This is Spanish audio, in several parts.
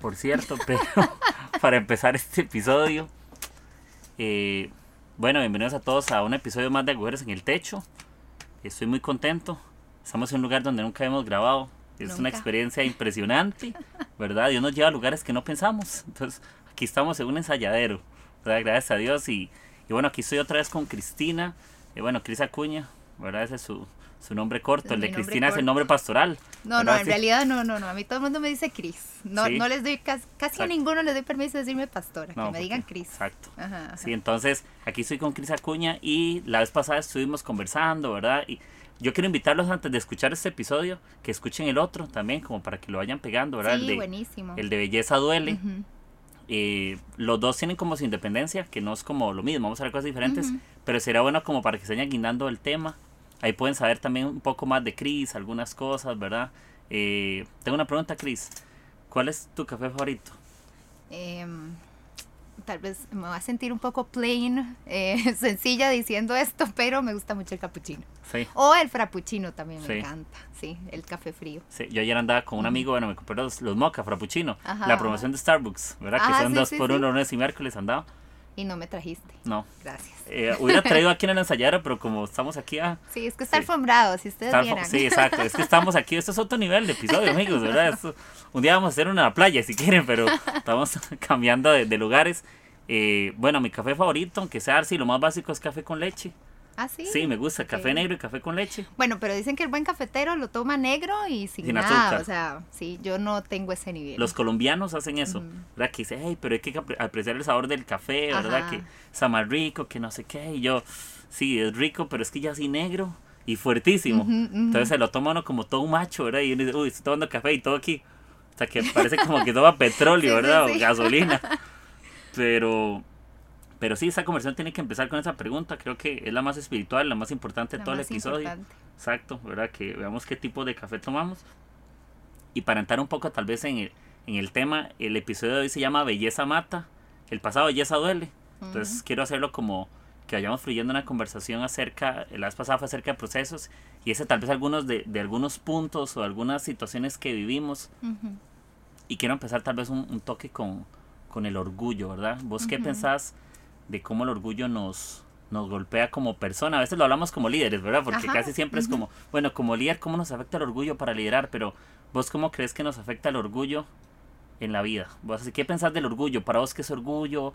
por cierto, pero para empezar este episodio. Eh, bueno, bienvenidos a todos a un episodio más de Agujeros en el Techo. Estoy muy contento. Estamos en un lugar donde nunca hemos grabado. Es una experiencia impresionante, ¿verdad? Dios nos lleva a lugares que no pensamos. Entonces, aquí estamos en un ensayadero, ¿verdad? Gracias a Dios. Y, y bueno, aquí estoy otra vez con Cristina. Y bueno, Cris Acuña, ¿verdad? Ese es su, su nombre corto, el de Cristina es el nombre pastoral. No, no, en realidad no, no, no. A mí todo el mundo me dice Cris. No, no les doy, casi, a ninguno les doy permiso de decirme pastora, que me digan Cris. Exacto. Sí, entonces aquí estoy con Cris Acuña y la vez pasada estuvimos conversando, ¿verdad? Y yo quiero invitarlos antes de escuchar este episodio, que escuchen el otro también, como para que lo vayan pegando, ¿verdad? Sí, el de, buenísimo. El de Belleza Duele. Eh, los dos tienen como su independencia, que no es como lo mismo, vamos a ver cosas diferentes, pero será bueno como para que se vayan guindando el tema Ahí pueden saber también un poco más de Chris, algunas cosas, ¿verdad? Eh, tengo una pregunta, Chris. ¿Cuál es tu café favorito? Em, tal vez me va a sentir un poco plain, eh, sencilla diciendo esto, pero me gusta mucho el cappuccino. Sí. O el frappuccino también me encanta, sí, el café frío. Sí, yo ayer andaba con un amigo, bueno, me compré los, los mocha frappuccino, la promoción de Starbucks, ¿verdad? que son dos por uno, lunes y miércoles andaba. Y no me trajiste. No. Gracias. Eh, hubiera traído aquí en el ensayadero, pero como estamos aquí a... Ah, sí, es que está alfombrado, si ustedes vieran. Sí, exacto. Es que estamos aquí, esto es otro nivel de episodio, amigos, ¿verdad? un día vamos a hacer una playa si quieren, pero estamos cambiando de, lugares. Eh, bueno, mi café favorito, aunque sea así, lo más básico es café con leche. ¿Ah, sí? Sí, me gusta, café negro y café con leche. Bueno, pero dicen que el buen cafetero lo toma negro y sin, nada. Azúcar. O sea, sí, yo no tengo ese nivel. Los colombianos hacen eso, ¿verdad? Que dicen, hey, pero hay que apreciar el sabor del café, ¿verdad? Que está más rico, que no sé qué. Y yo, sí, es rico, pero es que ya así negro y fuertísimo. Entonces se lo toma uno como todo un macho, ¿verdad? Y uno dice, uy, estoy tomando café y todo aquí. O sea, que parece como que toma petróleo, ¿verdad? O gasolina. Pero pero sí, esa conversación tiene que empezar con esa pregunta. Creo que es la más espiritual, la más importante de todo el episodio. Exacto, ¿verdad? Que veamos qué tipo de café tomamos. Y para entrar un poco tal vez en el, en el tema, el episodio de hoy se llama Belleza Mata. El pasado belleza duele. Entonces quiero hacerlo como que vayamos fluyendo una conversación acerca, la vez pasada fue acerca de procesos y ese tal vez algunos de, de algunos puntos o algunas situaciones que vivimos. Y quiero empezar tal vez un, toque con, con, el orgullo, ¿verdad? ¿Vos qué pensás? De cómo el orgullo nos, nos golpea como persona. A veces lo hablamos como líderes, ¿verdad? Porque casi siempre es como, bueno, como líder, ¿cómo nos afecta el orgullo para liderar? Pero vos, ¿cómo crees que nos afecta el orgullo en la vida? ¿Vos, ¿Qué pensás del orgullo? ¿Para vos qué es orgullo?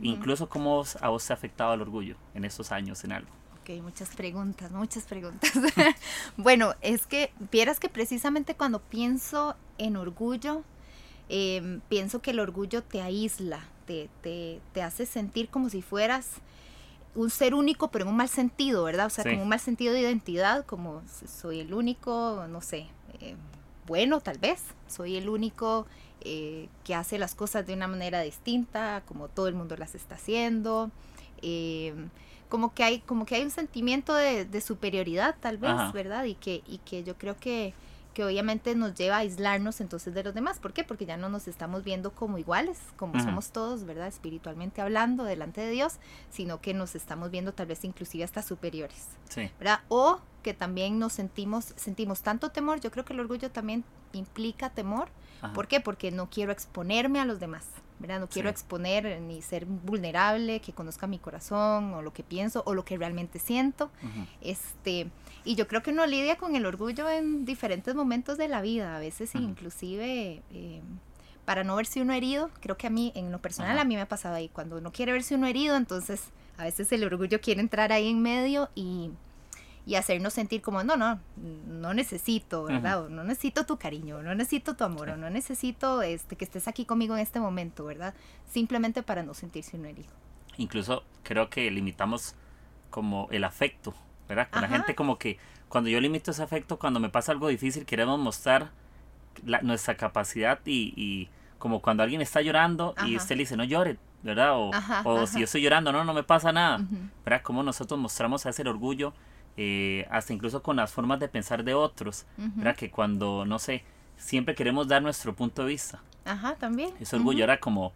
Incluso, ¿cómo a vos te ha afectado el orgullo en estos años en algo? Ok, muchas preguntas, muchas preguntas. bueno, es que vieras que precisamente cuando pienso en orgullo, em, pienso que el orgullo te aísla, te, hace sentir como si fueras un ser único, pero en un mal sentido, ¿verdad? O sea, como un mal sentido de identidad, como soy el único, no sé, eh, bueno, tal vez, soy el único eh, que hace las cosas de una manera distinta, como todo el mundo las está haciendo. Eh, como que hay, como que hay un sentimiento de, superioridad, tal vez, ¿verdad? Y que, y que yo creo que que obviamente nos lleva a aislarnos entonces de los demás. ¿Por qué? Porque ya no nos estamos viendo como iguales, como somos todos, ¿verdad? Espiritualmente hablando, delante de Dios, sino que nos estamos viendo tal vez inclusive hasta superiores, sí. ¿verdad? O que también nos sentimos, sentimos tanto temor, yo creo que el orgullo también implica temor. ¿Por qué? Porque no quiero exponerme a los demás. ¿Verdad? No quiero exponer ni ser vulnerable, que conozca mi corazón o lo que pienso o lo que realmente siento. Este, y yo creo que uno lidia con el orgullo en diferentes momentos de la vida, a veces inclusive eh, para no verse uno herido, creo que a mí, en lo personal, a mí me ha pasado ahí, cuando uno quiere verse uno herido, entonces a veces el orgullo quiere entrar ahí en medio y y hacernos sentir como, no, no, no necesito, ¿verdad? no necesito tu cariño, no necesito tu amor, o no necesito este, que estés aquí conmigo en este momento, ¿verdad? Simplemente para no sentirse un herido. Incluso creo que limitamos como el afecto, ¿verdad? Con la gente como que cuando yo limito ese afecto, cuando me pasa algo difícil, queremos mostrar nuestra capacidad y, y, como cuando alguien está llorando y usted le dice, no llore, ¿verdad? O, si yo estoy llorando, no, no me pasa nada, ¿verdad? Cómo nosotros mostramos ese orgullo, eh, hasta incluso con las formas de pensar de otros, ¿verdad? Que cuando, no sé, siempre queremos dar nuestro punto de vista. Ajá, también. Ese orgullo era como,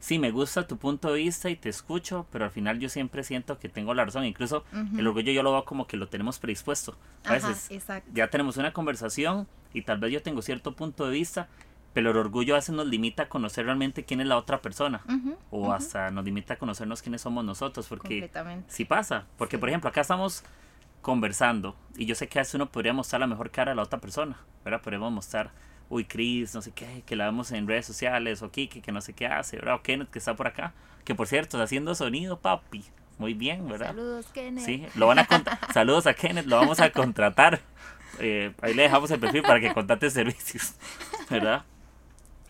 sí, me gusta tu punto de vista y te escucho, pero al final yo siempre siento que tengo la razón. Incluso el orgullo yo lo veo como que lo tenemos predispuesto. A veces ya tenemos una conversación y tal vez yo tengo cierto punto de vista, pero el orgullo a veces nos limita a conocer realmente quién es la otra persona. o hasta nos limita a conocernos quiénes somos nosotros. Porque sí pasa. Porque, por ejemplo, acá estamos conversando y yo sé que a veces uno podría mostrar la mejor cara a la otra persona. ¿verdad? Podríamos mostrar uy, Chris, no sé qué, que la vemos en redes sociales, o Kiki, que no sé qué hace, ¿verdad? O Kenneth, que está por acá, que por cierto, está haciendo sonido, papi. Muy bien, ¿verdad? Saludos, Kenneth. Sí, lo van a Saludos a Kenneth, lo vamos a contratar. Eh, ahí le dejamos el perfil para que contrate servicios, ¿verdad?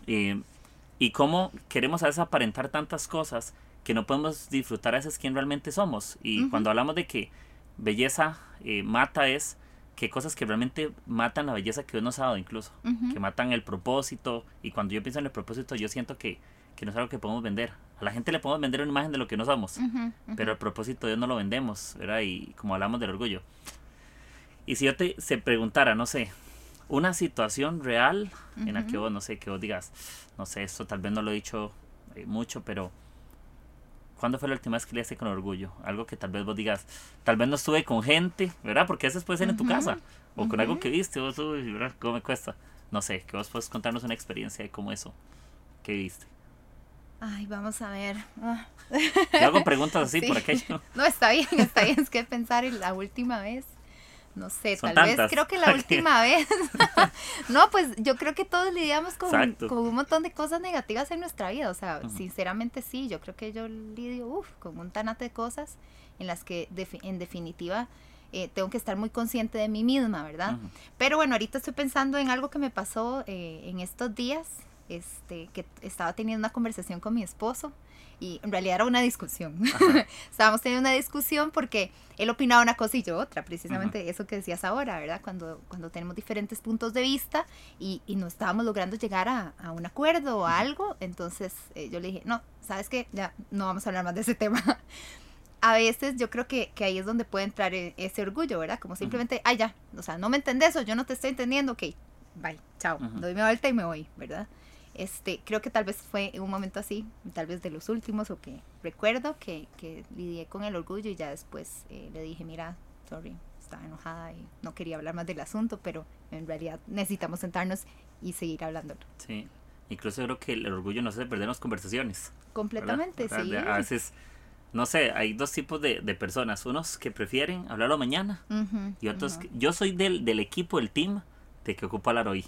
y cómo queremos a veces aparentar tantas cosas que no podemos disfrutar a veces quién realmente somos. Y cuando hablamos de que belleza eh, mata es que cosas que realmente matan la belleza que Dios nos ha dado incluso, que matan el propósito. Y cuando yo pienso en el propósito, yo siento que, que no es algo que podemos vender. A la gente le podemos vender una imagen de lo que no somos, pero el propósito Dios no lo vendemos, ¿verdad? Y como hablamos del orgullo. Y si yo te se preguntara, no sé, una situación real en la que vos, no sé, que vos digas, no sé, esto tal vez no lo he dicho eh, mucho, pero ¿Cuándo fue la última vez que le con orgullo? Algo que tal vez vos digas, tal vez no estuve con gente, ¿verdad? Porque eso puede ser en tu casa. O con algo que viste, vos, ¿verdad? ¿Cómo me cuesta? No sé, que vos puedes contarnos una experiencia de cómo eso, ¿qué viste? Ay, vamos a ver. Ah. hago preguntas así por aquello. No, está bien, está bien. Es que pensar en la última vez no sé, tal vez creo que la última vez. no, pues yo creo que todos lidiamos con, un montón de cosas negativas en nuestra vida. O sea, sinceramente sí, yo creo que yo lidio con un tanate de cosas en las que en definitiva eh, tengo que estar muy consciente de mí misma, ¿verdad? Pero bueno, ahorita estoy pensando en algo que me pasó eh, en estos días, este, que estaba teniendo una conversación con mi esposo y en realidad era una discusión. Estábamos teniendo una discusión porque él opinaba una cosa y yo otra, precisamente eso que decías ahora, ¿verdad? Cuando, cuando tenemos diferentes puntos de vista y, y no estábamos logrando llegar a, a un acuerdo o a algo, entonces eh, yo le dije, no, ¿sabes qué? Ya no vamos a hablar más de ese tema. a veces yo creo que, que, ahí es donde puede entrar e, ese orgullo, ¿verdad? Como simplemente, ay, ya, o sea, no me entendés o yo no te estoy entendiendo, ok, bye, chao, doy mi vuelta y me voy, ¿verdad? Este, creo que tal vez fue un momento así, tal vez de los últimos, o que recuerdo que, que lidié con el orgullo y ya después eh, le dije, mira, sorry, estaba enojada y no quería hablar más del asunto, pero en realidad necesitamos sentarnos y seguir hablando. Sí, incluso creo que el orgullo no se perder las conversaciones. Completamente, sí. A veces, no sé, hay dos tipos de, de personas, unos que prefieren hablarlo mañana y otros, que, yo soy del, del equipo, del team, de que ocupa hablar hoy.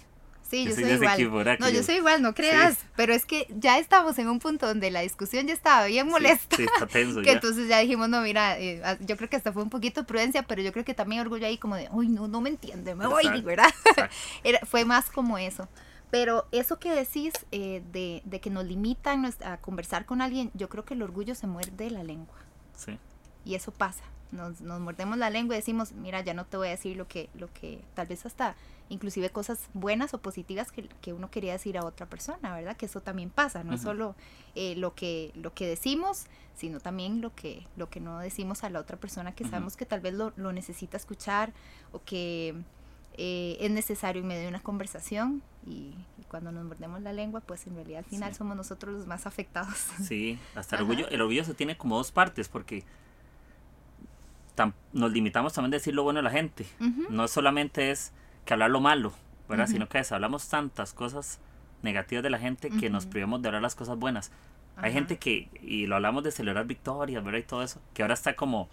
Sí, yo, soy, igual. no, yo soy igual, no creas. Pero es que ya estamos en un punto donde la discusión ya estaba bien molesta. Sí, está tenso. que entonces ya dijimos, no, mira, eh, yo creo que hasta fue un poquito prudencia, pero yo creo que también orgullo ahí como de, uy, no, no me entiende, me voy, ¿verdad? Era, fue más como eso. Pero eso que decís eh, de, de, que nos limitan a conversar con alguien, yo creo que el orgullo se muerde la lengua. Sí. Y eso pasa. Nos, nos mordemos la lengua y decimos, mira, ya no te voy a decir lo que, lo que tal vez hasta inclusive cosas buenas o positivas que, que, uno quería decir a otra persona, ¿verdad? Que eso también pasa, no es solo eh, lo, que, lo que decimos, sino también lo que, lo que no decimos a la otra persona que sabemos que tal vez lo, lo necesita escuchar o que eh, es necesario en medio de una conversación y, cuando nos mordemos la lengua, pues en realidad al final somos nosotros los más afectados. Sí, hasta el orgullo, el orgullo se tiene como dos partes porque nos limitamos también a decir lo bueno de la gente, no solamente es que hablar lo malo, ¿verdad? Sino que hablamos tantas cosas negativas de la gente que nos privamos de hablar las cosas buenas. Hay gente que, y lo hablamos de celebrar victorias, ¿verdad? Y todo eso, que ahora está como,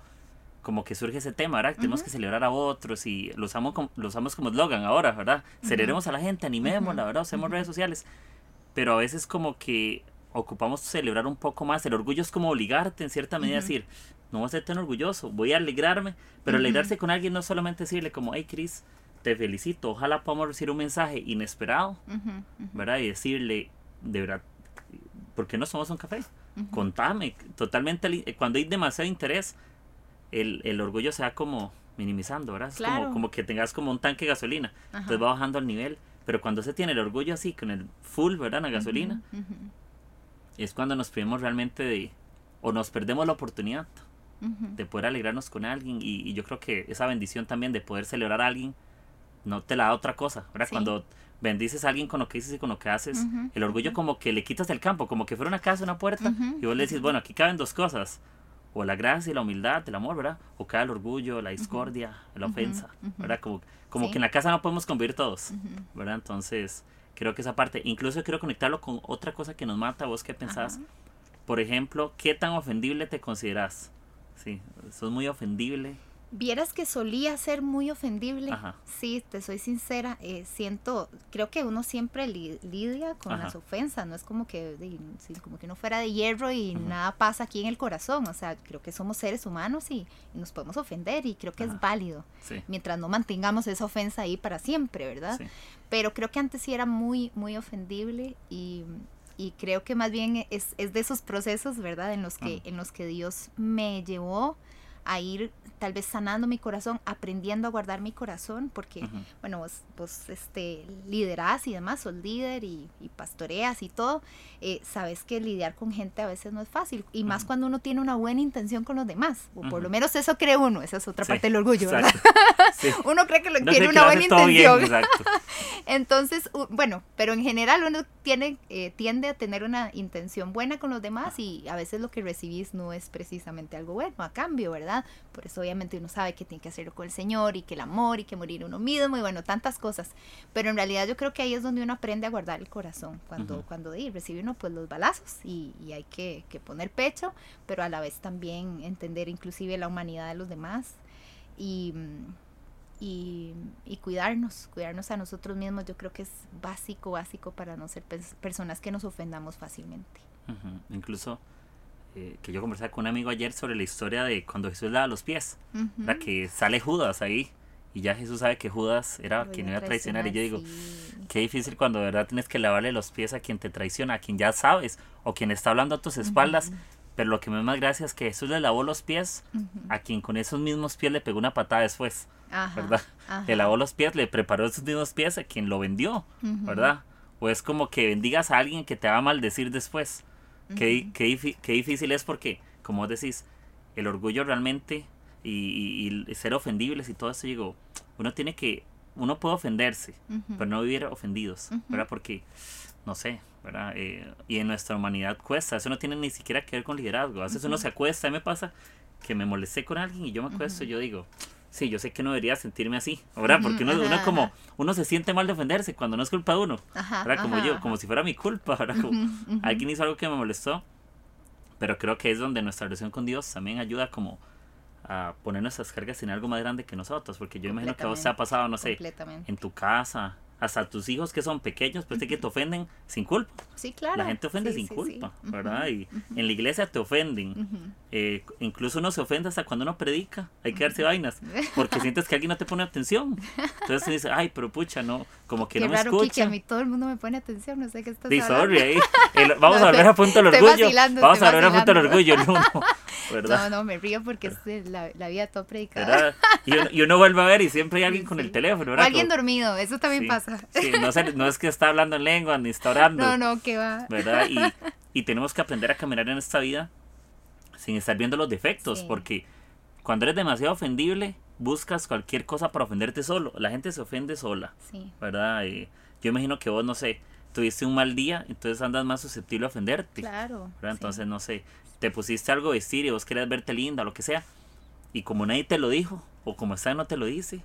como que surge ese tema, ¿verdad? Tenemos que celebrar a otros y lo usamos como, lo usamos como eslogan ahora, ¿verdad? Celebremos a la gente, animémosla, ¿verdad? Usemos redes sociales. Pero a veces como que ocupamos celebrar un poco más. El orgullo es como obligarte en cierta medida a decir, no voy a ser tan orgulloso, voy a alegrarme, pero alegrarse con alguien no solamente decirle como, hey Chris, te felicito, ojalá podamos recibir un mensaje inesperado, ¿verdad? Y decirle, de verdad, ¿por qué no somos un café? Contame, totalmente, cuando hay demasiado interés, el, el orgullo se va como minimizando, ¿verdad? Es como, como que tengas como un tanque de gasolina, entonces va bajando el nivel, pero cuando se tiene el orgullo así, con el full, ¿verdad? La gasolina, es cuando nos perdemos realmente de, o nos perdemos la oportunidad de poder alegrarnos con alguien y, yo creo que esa bendición también de poder celebrar a alguien no te la da otra cosa, ¿verdad? Cuando bendices a alguien con lo que dices y con lo que haces, el orgullo como que le quitas el campo, como que fuera una casa, una puerta, y vos le decís, bueno, aquí caben dos cosas, o la gracia y la humildad, el amor, ¿verdad? O cae el orgullo, la discordia, la ofensa, ¿verdad? Como, como que en la casa no podemos convivir todos, ¿verdad? Entonces, creo que esa parte, incluso quiero conectarlo con otra cosa que nos mata, vos qué pensás, por ejemplo, ¿qué tan ofendible te consideras? Sí, sos muy ofendible Vieras que solía ser muy ofendible. Sí, te soy sincera. Eh, siento, creo que uno siempre lidia con las ofensas. No es como que, como que uno fuera de hierro y nada pasa aquí en el corazón. O sea, creo que somos seres humanos y, nos podemos ofender y creo que es válido. Mientras no mantengamos esa ofensa ahí para siempre, ¿verdad? Pero creo que antes sí era muy, muy ofendible y, creo que más bien es, es, de esos procesos, ¿verdad? En los que, en los que Dios me llevó a ir tal vez sanando mi corazón, aprendiendo a guardar mi corazón, porque, bueno, vos, vos, este, liderás y demás, sos líder y, pastoreas y todo, eh, sabes que lidiar con gente a veces no es fácil, y más cuando uno tiene una buena intención con los demás, o por lo menos eso cree uno, esa es otra parte del orgullo, ¿verdad? uno cree que tiene una buena intención. Entonces, bueno, pero en general uno tiene, eh, tiende a tener una intención buena con los demás y a veces lo que recibís no es precisamente algo bueno a cambio, ¿verdad? Por eso obviamente uno sabe que tiene que hacerlo con el Señor y que el amor y que morir uno mismo y bueno, tantas cosas. Pero en realidad yo creo que ahí es donde uno aprende a guardar el corazón, cuando, cuando recibe uno pues los balazos y, hay que, poner pecho, pero a la vez también entender inclusive la humanidad de los demás y... Y, cuidarnos, cuidarnos a nosotros mismos, yo creo que es básico, básico para no ser personas que nos ofendamos fácilmente. Incluso eh, que yo conversaba con un amigo ayer sobre la historia de cuando Jesús lava los pies, la que sale Judas ahí y ya Jesús sabe que Judas era quien iba a traicionar y yo digo, qué difícil cuando de verdad tienes que lavarle los pies a quien te traiciona, a quien ya sabes o quien está hablando a tus espaldas, pero lo que me da más gracia es que Jesús le lavó los pies a quien con esos mismos pies le pegó una patada después, ¿verdad? Le lavó los pies, le preparó esos mismos pies a quien lo vendió, ¿verdad? O es como que bendigas a alguien que te va a maldecir después. Qué, difícil es porque, como decís, el orgullo realmente y, ser ofendibles y todo eso, digo, uno tiene que, uno puede ofenderse, pero no vivir ofendidos, ¿verdad? Porque, no sé, ¿verdad? Eh, y en nuestra humanidad cuesta, eso no tiene ni siquiera que ver con liderazgo, a veces uno se acuesta, y me pasa que me molesté con alguien y yo me acuesto y yo digo, sí, yo sé que no debería sentirme así, ¿verdad? Porque uno, uno como, uno se siente mal de ofenderse cuando no es culpa de uno, ¿verdad? Como yo, como si fuera mi culpa, ¿verdad? Como alguien hizo algo que me molestó, pero creo que es donde nuestra relación con Dios también ayuda como a poner nuestras cargas en algo más grande que nosotros, porque yo imagino que a vos te ha pasado, no sé, en tu casa, hasta tus hijos que son pequeños, pues de que te ofenden sin culpa. Sí, claro. La gente ofende sin culpa, ¿verdad? Y en la iglesia te ofenden. Eh, incluso uno se ofende hasta cuando uno predica. Hay que darse vainas. Porque sientes que alguien no te pone atención. Entonces se dice, ay, pero pucha, no, como que no me escucha. a mí todo el mundo me pone atención, no sé qué estás sí, sorry, ahí. vamos a volver a punto el orgullo. Vamos a volver a punto el orgullo, ¿verdad? No, no, me río porque es la, la vida todo predicada. Y uno, y uno, vuelve a ver y siempre hay alguien con el teléfono, ¿verdad? O alguien dormido, eso también pasa. Sí, no, no, es que está hablando en lengua ni está orando. No, no, que va. ¿Verdad? Y, y, tenemos que aprender a caminar en esta vida sin estar viendo los defectos, porque cuando eres demasiado ofendible, buscas cualquier cosa para ofenderte solo. La gente se ofende sola. Sí. ¿Verdad? yo imagino que vos, no sé, tuviste un mal día, entonces andas más susceptible a ofenderte. Claro. ¿verdad? Entonces, no sé, te pusiste algo vestir y vos querías verte linda, lo que sea. Y como nadie te lo dijo, o como está no te lo dice,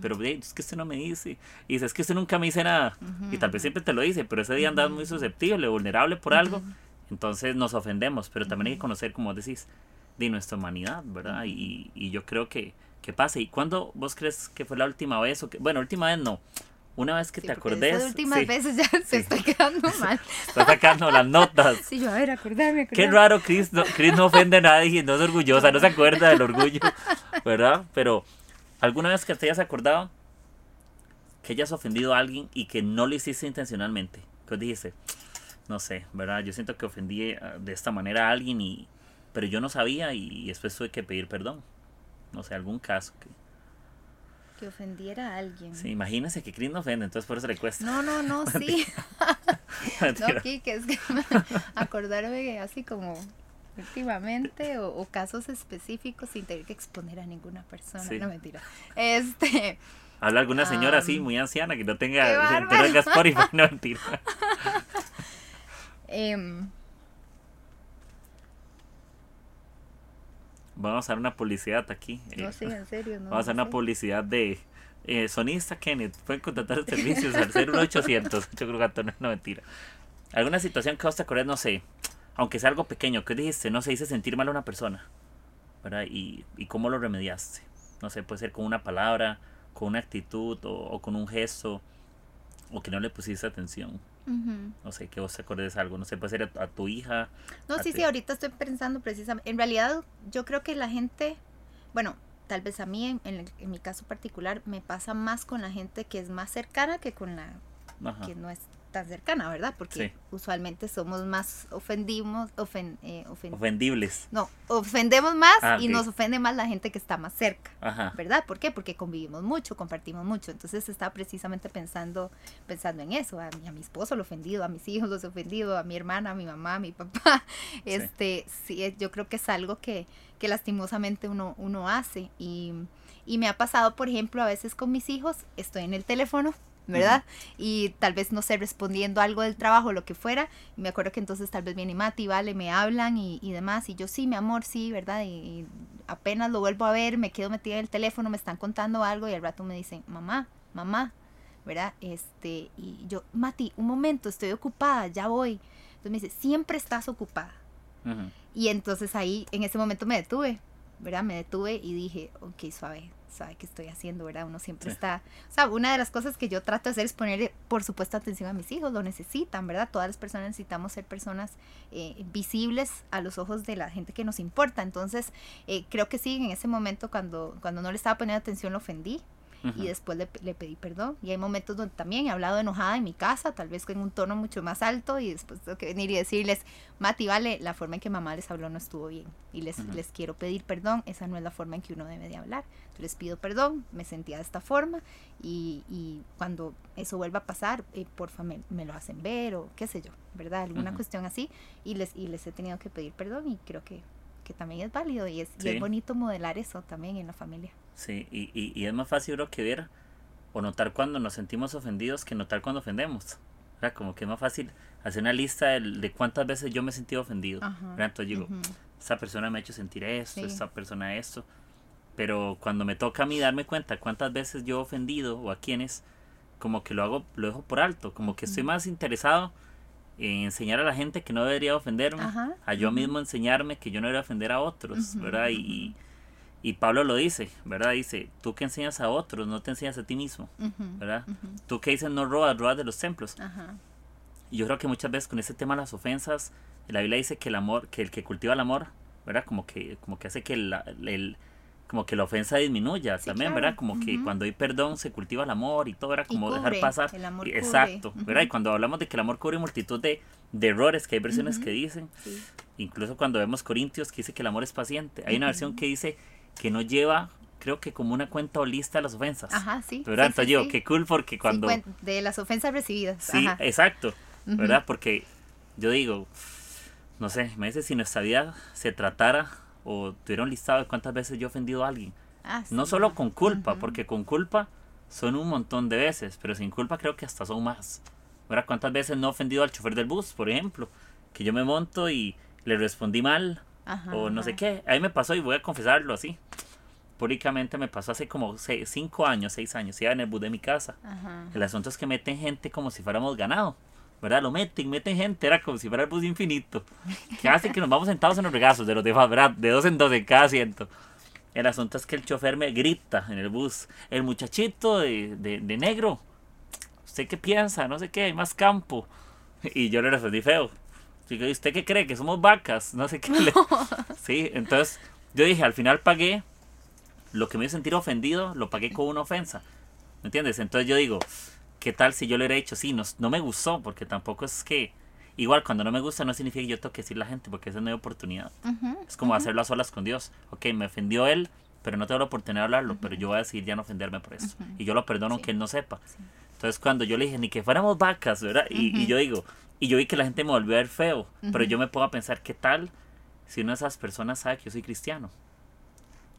pero es que usted no me dice. Y dice, es que usted nunca me dice nada. Y tal vez siempre te lo dice, pero ese día andas muy susceptible, vulnerable por algo. Entonces nos ofendemos, pero también hay que conocer, como decís, de nuestra humanidad, ¿verdad? Y, y yo creo que, que pasa. ¿Y cuándo vos crees que fue la última vez? O que, bueno, última vez no. Una vez que te acordes. Las últimas veces ya se está quedando mal. Está sacando las notas. Sí, yo, a ver, acordarme. Qué raro, Chris no, Chris no ofende a nadie, no es orgullosa, no se acuerda del orgullo, ¿verdad? Pero ¿Alguna vez que te hayas acordado que hayas ofendido a alguien y que no lo hiciste intencionalmente? Que os dijiste, no sé, ¿verdad? Yo siento que ofendí eh, de esta manera a alguien y pero yo no sabía y después tuve que pedir perdón. No sé, algún caso que Que ofendiera a alguien. Sí, imagínese que Chris no ofende, entonces por eso le cuesta. No, no, no, sí. no, Kike, es que acordarme así como últimamente o, casos específicos sin tener que exponer a ninguna persona. No, mentira. Este. Habla alguna señora así, muy anciana, que no tenga, no tenga Spotify, no mentira. Em, vamos a dar una publicidad aquí. No, sí, en serio. No, vamos a dar una publicidad de eh, sonista Kenneth. Pueden contratar servicios al 0800. Yo creo que no es mentira. Alguna situación que vos te acuerdas, no sé, aunque sea algo pequeño, ¿qué dijiste? No se dice sentir mal a una persona. ¿Verdad? Y, y cómo lo remediaste. No sé, puede ser con una palabra, con una actitud o, o con un gesto, o que no le pusiste atención. No sé, que vos te acuerdes de algo, no sé, puede ser a, tu hija. No, sí, sí, ahorita estoy pensando precisamente, en realidad yo creo que la gente, bueno, tal vez a mí, en, en, mi caso particular, me pasa más con la gente que es más cercana que con la que no es cercana, ¿verdad? Porque usualmente somos más ofendimos, eh, ofendibles. No, ofendemos más ah, y nos ofende más la gente que está más cerca, ¿verdad? ¿Por qué? Porque convivimos mucho, compartimos mucho. Entonces estaba precisamente pensando, pensando en eso. A mi, a mi esposo lo ofendido, a mis hijos los ofendido, a mi hermana, a mi mamá, a mi papá. Este, sí, yo creo que es algo que, que lastimosamente uno, uno hace. Y, y me ha pasado, por ejemplo, a veces con mis hijos, estoy en el teléfono ¿verdad? Y tal vez, no sé, respondiendo algo del trabajo, lo que fuera. Y me acuerdo que entonces tal vez viene Mati, vale, me hablan y, y demás. Y yo, sí, mi amor, sí, ¿verdad? Y, apenas lo vuelvo a ver, me quedo metida en el teléfono, me están contando algo y al rato me dicen, mamá, mamá, ¿verdad? Este, y yo, Mati, un momento, estoy ocupada, ya voy. Entonces me dice, siempre estás ocupada. Y entonces ahí, en ese momento me detuve, ¿verdad? Me detuve y dije, ok, suave, sabe qué estoy haciendo, ¿verdad? Uno siempre está, o sea, una de las cosas que yo trato de hacer es poner, por supuesto, atención a mis hijos, lo necesitan, ¿verdad? Todas las personas necesitamos ser personas eh, visibles a los ojos de la gente que nos importa, entonces eh, creo que sí, en ese momento cuando, cuando no le estaba poniendo atención lo ofendí, y después le, le, pedí perdón. Y hay momentos donde también he hablado enojada en mi casa, tal vez con un tono mucho más alto y después tengo que venir y decirles, Mati, vale, la forma en que mamá les habló no estuvo bien y les, les quiero pedir perdón, esa no es la forma en que uno debe de hablar. Les pido perdón, me sentía de esta forma y, y cuando eso vuelva a pasar, eh, porfa, me, me, lo hacen ver o qué sé yo, ¿verdad? Alguna cuestión así y les, y les he tenido que pedir perdón y creo que, que también es válido y es, y es bonito modelar eso también en la familia. Sí, y, y, y es más fácil creo que ver o notar cuando nos sentimos ofendidos que notar cuando ofendemos. sea, Como que es más fácil hacer una lista de, cuántas veces yo me he sentido ofendido. Entonces digo, esa persona me ha hecho sentir esto, esta persona esto. Pero cuando me toca a mí darme cuenta cuántas veces yo he ofendido o a quiénes, como que lo hago, lo dejo por alto. Como que estoy más interesado en enseñar a la gente que no debería ofenderme, a yo mismo enseñarme que yo no debería ofender a otros, ¿verdad? Y, y Pablo lo dice, ¿verdad? Dice, tú que enseñas a otros, no te enseñas a ti mismo, ¿verdad? Tú que dices, no robas, robas de los templos. Y yo creo que muchas veces con ese tema de las ofensas, la Biblia dice que el amor, que el que cultiva el amor, ¿verdad? Como que, como que hace que el, como que la ofensa disminuya también, ¿verdad? Como que cuando hay perdón se cultiva el amor y todo, era como dejar pasar. El amor Exacto, ¿verdad? Y cuando hablamos de que el amor cubre multitud de, de errores, que hay versiones que dicen, incluso cuando vemos Corintios que dice que el amor es paciente, hay una versión que dice que no lleva creo que como una cuenta o lista de las ofensas. Ajá, sí. ¿Verdad? Entonces yo, qué cool porque cuando... de las ofensas recibidas. Sí, exacto. ¿Verdad? Porque yo digo, no sé, me dice si nuestra vida se tratara o tuviera un listado de cuántas veces yo he ofendido a alguien. Ah, no solo con culpa, porque con culpa son un montón de veces, pero sin culpa creo que hasta son más. ¿Verdad? ¿Cuántas veces no he ofendido al chofer del bus, por ejemplo? Que yo me monto y le respondí mal o no sé qué. A mí me pasó y voy a confesarlo así. Públicamente me pasó hace como seis, cinco años, seis años. Iba en el bus de mi casa. El asunto es que meten gente como si fuéramos ganado. ¿verdad? Lo meten, meten gente, era como si fuera el bus infinito. Que hace que nos vamos sentados en los regazos de los demás, ¿verdad? De dos en dos en cada asiento. El asunto es que el chofer me grita en el bus, el muchachito de, de, de negro, ¿usted qué piensa? No sé qué, hay más campo. Y yo le respondí feo. ¿Usted qué cree? Que somos vacas, no sé qué. Sí, entonces yo dije, al final pagué lo que me hizo sentir ofendido, lo pagué con una ofensa. ¿Me entiendes? Entonces yo digo, ¿qué tal si yo le hubiera dicho, sí, no, no me gustó? Porque tampoco es que... Igual, cuando no me gusta no significa que yo tengo que decir la gente, porque esa no hay oportunidad. es como hacerlo a solas con Dios. Ok, me ofendió él, pero no tengo la oportunidad de hablarlo, pero yo voy a decidir ya no ofenderme por eso. Y yo lo perdono aunque él no sepa. Entonces cuando yo le dije, ni que fuéramos vacas, ¿verdad? Y, y, yo digo, y yo vi que la gente me volvió a ver feo, pero yo me puedo pensar, ¿qué tal si una de esas personas sabe que yo soy cristiano?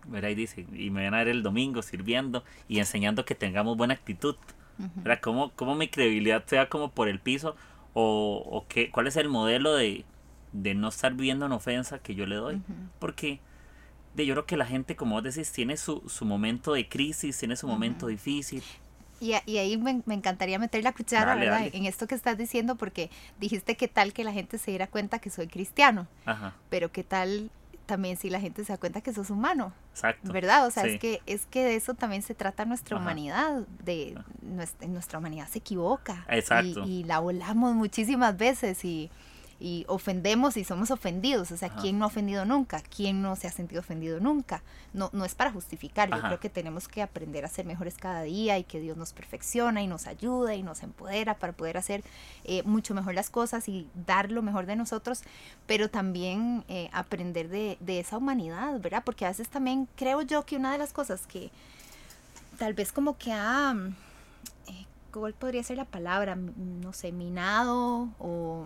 ¿verdad? Y dice, y me van a ver el domingo sirviendo y enseñando que tengamos buena actitud. ¿verdad? ¿Cómo, ¿Cómo, mi credibilidad se va como por el piso? ¿O, o qué, cuál es el modelo de, de, no estar viviendo en ofensa que yo le doy? Porque de, yo creo que la gente, como vos decís, tiene su, su momento de crisis, tiene su momento difícil. Y, y, ahí me, me, encantaría meter la cuchara, ¿verdad? En esto que estás diciendo, porque dijiste que tal que la gente se diera cuenta que soy cristiano, Ajá. pero qué tal también si la gente se da cuenta que sos humano. Exacto. ¿Verdad? O sea, es que es que de eso también se trata nuestra humanidad, de nuestra, nuestra, humanidad se equivoca. Exacto. Y, y la volamos muchísimas veces y y ofendemos y somos ofendidos. O sea, ¿quién no ha ofendido nunca? ¿Quién no se ha sentido ofendido nunca? No, no es para justificar. Yo creo que tenemos que aprender a ser mejores cada día y que Dios nos perfecciona y nos ayuda y nos empodera para poder hacer eh, mucho mejor las cosas y dar lo mejor de nosotros, pero también eh, aprender de, de esa humanidad, ¿verdad? Porque a veces también creo yo que una de las cosas que tal vez como que ha... Eh, ¿Cuál podría ser la palabra? No sé, minado o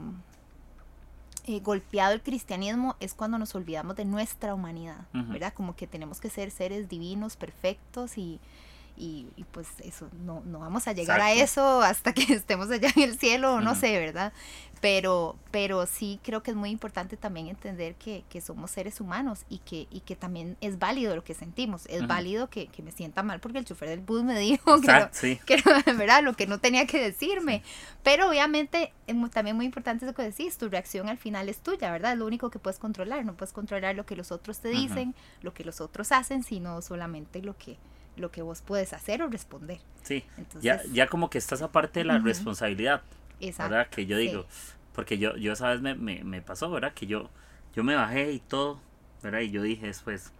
eh, golpeado el cristianismo es cuando nos olvidamos de nuestra humanidad, ¿verdad? Como que tenemos que ser seres divinos, perfectos y, y, pues eso, no, no vamos a llegar a eso hasta que estemos allá en el cielo, no sé, ¿verdad? Pero, pero sí creo que es muy importante también entender que, que somos seres humanos y que, y que también es válido lo que sentimos, es válido que, que, me sienta mal porque el chofer del bus me dijo que, que ¿verdad? lo que no tenía que decirme, pero obviamente es también muy importante eso que decís, tu reacción al final es tuya, ¿verdad? Es lo único que puedes controlar, no puedes controlar lo que los otros te dicen, lo que los otros hacen, sino solamente lo que lo que vos puedes hacer o responder. Sí, ya, ya como que estás aparte de la responsabilidad, Exacto. ¿verdad? Que yo digo, porque yo, yo esa vez me, me, me, pasó, ¿verdad? Que yo, yo me bajé y todo, ¿verdad? Y yo dije después,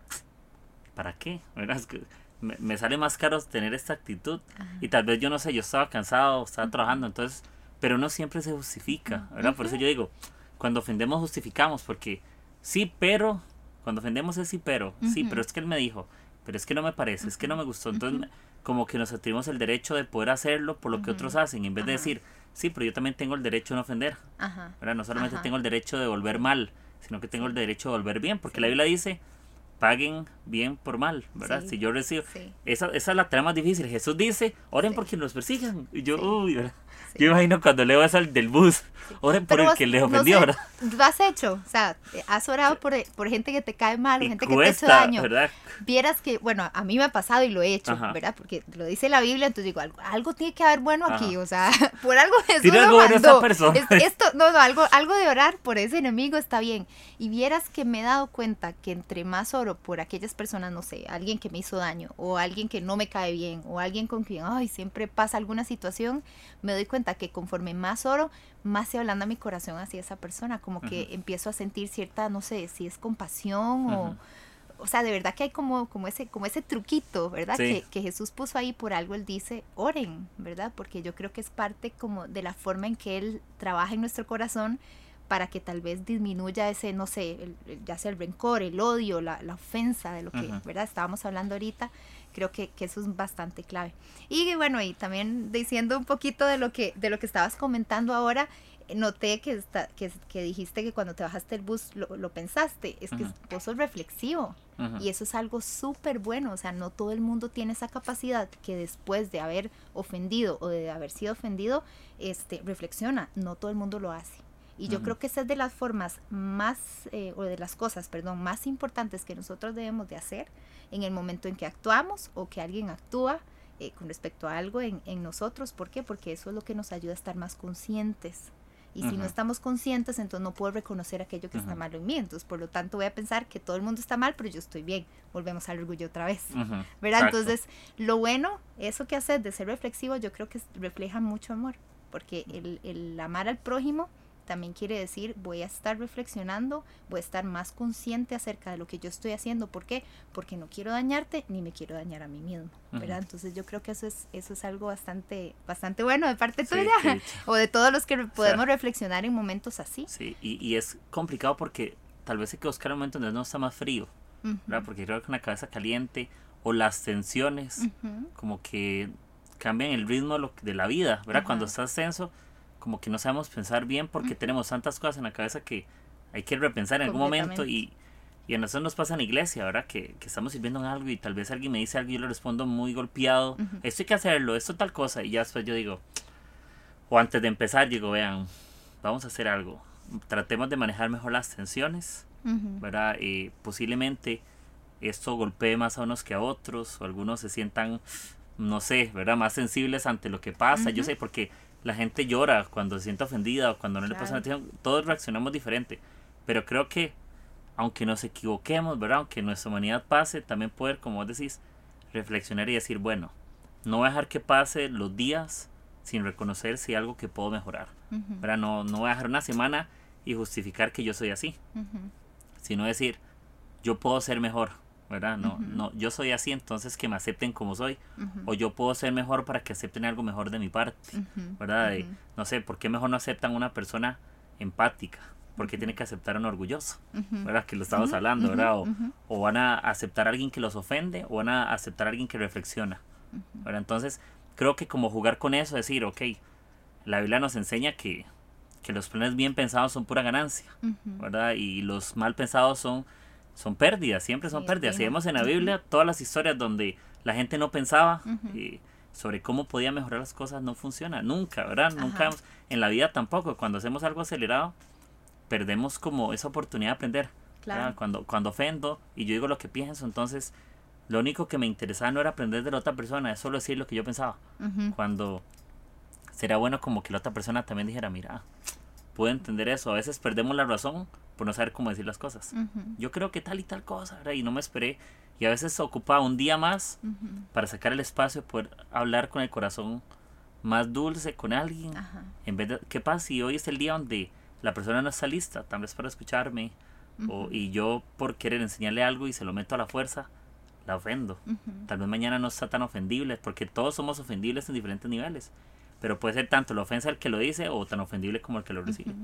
¿para qué? ¿verdad? Es que me, me, sale más caro tener esta actitud y tal vez yo no sé, yo estaba cansado, estaba trabajando, entonces, pero no siempre se justifica, ¿verdad? Por eso yo digo, cuando ofendemos justificamos, porque sí, pero, cuando ofendemos es sí, pero, sí, pero es que él me dijo, pero es que no me parece, es que no me gustó. Entonces, como que nos atribuimos el derecho de poder hacerlo por lo que otros hacen, en vez de decir, sí, pero yo también tengo el derecho de no ofender. Ajá. No solamente tengo el derecho de volver mal, sino que tengo el derecho de volver bien, porque la Biblia dice, paguen bien por mal, ¿verdad? Si yo recibo... Esa, esa es la trama más difícil. Jesús dice, oren por quien los persigan. Y yo, uy, ¿verdad? Yo imagino cuando leo eso del bus, oren por el que le ofendió, ¿verdad? Lo has hecho, o sea, has orado por, por gente que te cae mal, gente que te ha hecho daño. ¿verdad? Vieras que, bueno, a mí me ha pasado y lo he hecho, ¿verdad? Porque lo dice la Biblia, entonces digo, algo, algo tiene que haber bueno aquí, o sea, por algo Jesús lo mandó. esto, no, no, algo, algo de orar por ese enemigo está bien. Y vieras que me he dado cuenta que entre más oro por aquellas personas, no sé, alguien que me hizo daño, o alguien que no me cae bien, o alguien con quien, ay, siempre pasa alguna situación, me doy cuenta que conforme más oro, más se ablanda mi corazón hacia esa persona, como que empiezo a sentir cierta, no sé, si es compasión o o sea, de verdad que hay como, como, ese, como ese truquito, ¿verdad? Que, que, Jesús puso ahí por algo, él dice, oren, ¿verdad? Porque yo creo que es parte como de la forma en que él trabaja en nuestro corazón para que tal vez disminuya ese, no sé, ya sea el rencor, el odio, la, la ofensa de lo que, ¿verdad? Estábamos hablando ahorita creo que, que, eso es bastante clave. Y bueno, y también diciendo un poquito de lo que, de lo que estabas comentando ahora, noté que, está, que, que dijiste que cuando te bajaste el bus lo, lo pensaste, es que vos sos reflexivo y eso es algo súper bueno, o sea, no todo el mundo tiene esa capacidad que después de haber ofendido o de haber sido ofendido, este, reflexiona, no todo el mundo lo hace. Y yo creo que esa es de las formas más, eh, o de las cosas, perdón, más importantes que nosotros debemos de hacer en el momento en que actuamos o que alguien actúa eh, con respecto a algo en, en, nosotros. ¿Por qué? Porque eso es lo que nos ayuda a estar más conscientes. Y si no estamos conscientes, entonces no puedo reconocer aquello que está mal en mí. Entonces, por lo tanto, voy a pensar que todo el mundo está mal, pero yo estoy bien. Volvemos al orgullo otra vez. ¿Verdad? Entonces, lo bueno, eso que haces de ser reflexivo, yo creo que refleja mucho amor. Porque el, el amar al prójimo también quiere decir voy a estar reflexionando, voy a estar más consciente acerca de lo que yo estoy haciendo. ¿Por qué? Porque no quiero dañarte ni me quiero dañar a mí mismo, ¿verdad? Entonces yo creo que eso es eso es algo bastante bastante bueno de parte tuya o de todos los que podemos reflexionar en momentos así. Sí, y, y, es complicado porque tal vez hay que buscar un momento donde no está más frío. ¿verdad? Porque creo que una cabeza caliente o las tensiones como que cambian el ritmo de la vida, ¿verdad? Cuando estás tenso, como que no sabemos pensar bien porque tenemos tantas cosas en la cabeza que hay que repensar en algún momento y, y a nosotros nos pasa en la iglesia, ¿verdad? Que, que, estamos sirviendo en algo y tal vez alguien me dice algo y yo le respondo muy golpeado, esto hay que hacerlo, esto tal cosa, y ya después yo digo, o antes de empezar digo, vean, vamos a hacer algo, tratemos de manejar mejor las tensiones, ¿verdad? Y posiblemente esto golpee más a unos que a otros, o algunos se sientan, no sé, ¿verdad? Más sensibles ante lo que pasa, yo sé, porque la gente llora cuando se siente ofendida o cuando no le pasa atención, todos reaccionamos diferente, pero creo que aunque nos equivoquemos, ¿verdad? Aunque nuestra humanidad pase, también poder, como vos decís, reflexionar y decir, bueno, no voy a dejar que pase los días sin reconocer si hay algo que puedo mejorar, ¿verdad? No, no voy a dejar una semana y justificar que yo soy así, sino decir, yo puedo ser mejor, ¿verdad? No, no, yo soy así, entonces que me acepten como soy, o yo puedo ser mejor para que acepten algo mejor de mi parte, ¿verdad? no sé, ¿por qué mejor no aceptan una persona empática? Porque tiene que aceptar a un orgulloso, ¿verdad? Que lo estamos hablando, ¿verdad? O, o, van a aceptar a alguien que los ofende, o van a aceptar a alguien que reflexiona, ¿verdad? Entonces, creo que como jugar con eso, decir, ok, la Biblia nos enseña que, que los planes bien pensados son pura ganancia, ¿verdad? Y los mal pensados son son pérdidas, siempre son pérdidas. Si vemos en la Biblia todas las historias donde la gente no pensaba eh, sobre cómo podía mejorar las cosas, no funciona, nunca, ¿verdad? Nunca, en la vida tampoco, cuando hacemos algo acelerado, perdemos como esa oportunidad de aprender. Cuando, cuando ofendo y yo digo lo que pienso, entonces lo único que me interesaba no era aprender de la otra persona, es solo decir lo que yo pensaba. Cuando será bueno como que la otra persona también dijera, mira, puedo entender eso, a veces perdemos la razón por no saber cómo decir las cosas. Yo creo que tal y tal cosa, y no me esperé. Y a veces ocupaba un día más para sacar el espacio y poder hablar con el corazón más dulce con alguien. En vez de, ¿qué pasa si hoy es el día donde la persona no está lista, tal vez para escucharme? o, y yo por querer enseñarle algo y se lo meto a la fuerza, la ofendo. Tal vez mañana no está tan ofendible, porque todos somos ofendibles en diferentes niveles. Pero puede ser tanto la ofensa del que lo dice o tan ofendible como el que lo recibe.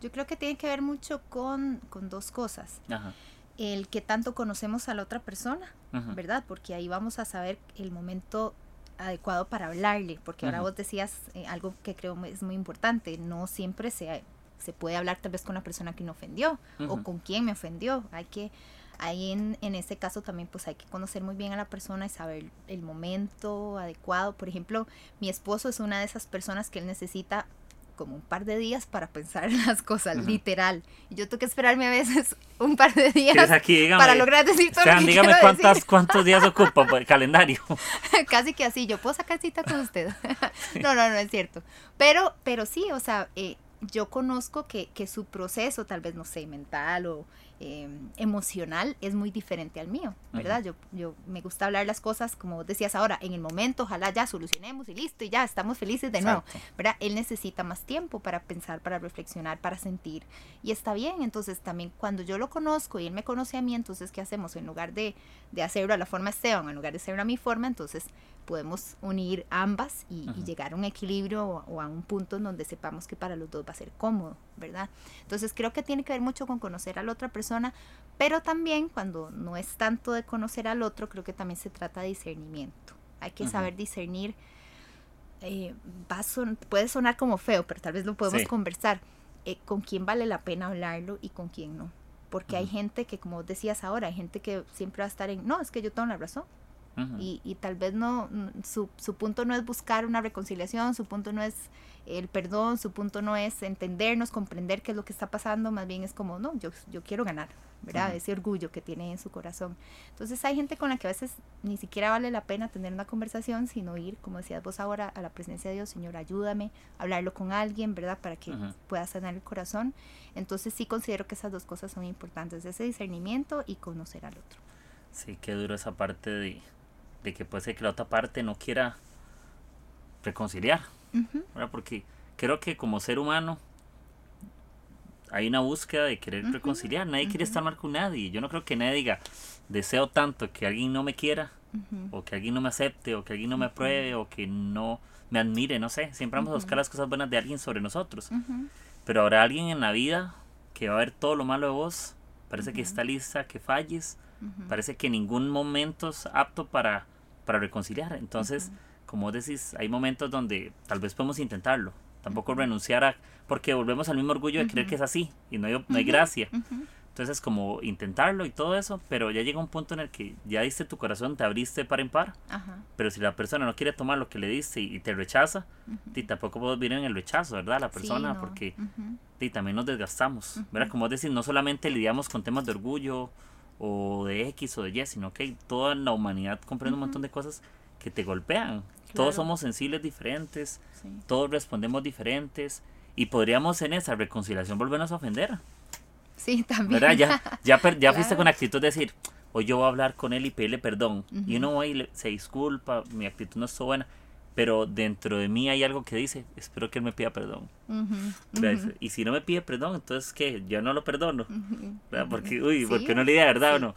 Yo creo que tiene que ver mucho con, dos cosas. El que tanto conocemos a la otra persona, ¿verdad? Porque ahí vamos a saber el momento adecuado para hablarle, porque ahora vos decías eh, algo que creo es muy importante, no siempre se, se puede hablar tal vez con la persona que me ofendió o con quien me ofendió, hay que, ahí en, en este caso también pues hay que conocer muy bien a la persona y saber el momento adecuado, por ejemplo, mi esposo es una de esas personas que él necesita como un par de días para pensar en las cosas, literal. Y yo tengo que esperarme a veces un par de días para lograr decir todo lo que dígame cuántas, cuántos días ocupa el calendario. Casi que así, yo puedo sacar cita con usted. no, no, no es cierto. Pero, pero sí, o sea, eh, yo conozco que, que su proceso, tal vez, no sé, mental o Em, emocional es muy diferente al mío, ¿verdad? yo, yo me gusta hablar las cosas, como decías ahora, en el momento, ojalá ya solucionemos y listo, y ya estamos felices de nuevo, ¿verdad? Él necesita más tiempo para pensar, para reflexionar, para sentir, y está bien, entonces también cuando yo lo conozco y él me conoce a mí, entonces, ¿qué hacemos? En lugar de, de hacerlo a la forma Esteban, en lugar de hacerlo a mi forma, entonces podemos unir ambas y, llegar a un equilibrio o, a un punto en donde sepamos que para los dos va a ser cómodo, ¿verdad? Entonces creo que tiene que ver mucho con conocer a la otra persona, pero también cuando no es tanto de conocer al otro, creo que también se trata de discernimiento. Hay que saber discernir. Eh, va puede sonar como feo, pero tal vez lo podemos conversar. Eh, con quién vale la pena hablarlo y con quién no. Porque hay gente que, como decías ahora, hay gente que siempre va a estar en, no, es que yo tengo la razón y, y, tal vez no, su, su punto no es buscar una reconciliación, su punto no es el perdón, su punto no es entendernos, comprender qué es lo que está pasando, más bien es como, no, yo, yo quiero ganar, ¿verdad? Ese orgullo que tiene en su corazón. Entonces hay gente con la que a veces ni siquiera vale la pena tener una conversación, sino ir, como decías vos ahora, a la presencia de Dios, Señor, ayúdame, hablarlo con alguien, ¿verdad? Para que pueda sanar el corazón. Entonces sí considero que esas dos cosas son importantes, ese discernimiento y conocer al otro. Sí, qué duro esa parte de, de que puede ser que la otra parte no quiera reconciliar. Porque creo que como ser humano hay una búsqueda de querer reconciliar. Nadie quiere estar mal con nadie. Yo no creo que nadie diga, deseo tanto que alguien no me quiera, o que alguien no me acepte, o que alguien no me apruebe, o que no me admire, no sé. Siempre vamos a buscar las cosas buenas de alguien sobre nosotros. Pero habrá alguien en la vida que va a ver todo lo malo de vos, parece que está lista, que falles, Parece que ningún momento es apto para, para reconciliar. Entonces, como decís, hay momentos donde tal vez podemos intentarlo. Tampoco renunciar a... Porque volvemos al mismo orgullo de creer que es así y no hay, no hay gracia. Entonces, como intentarlo y todo eso, pero ya llega un punto en el que ya diste tu corazón, te abriste par en par. Pero si la persona no quiere tomar lo que le diste y, te rechaza, y tampoco puedo vivir en el rechazo, ¿verdad? La persona, porque y también nos desgastamos, ¿verdad? Como decir, no solamente lidiamos con temas de orgullo o de X o de Y, sino que toda la humanidad comprende un montón de cosas que te golpean. Todos somos sensibles diferentes, todos respondemos diferentes y podríamos en esa reconciliación volvernos a ofender. Sí, también. ¿Verdad? Ya, ya, ya fuiste con actitud de decir, hoy yo voy a hablar con él y pedirle perdón. Y uno va y se disculpa, mi actitud no es buena. Pero dentro de mí hay algo que dice, espero que él me pida perdón. Y si no me pide perdón, entonces ¿qué? Yo no lo perdono. Porque, uy, porque no le diga verdad o no.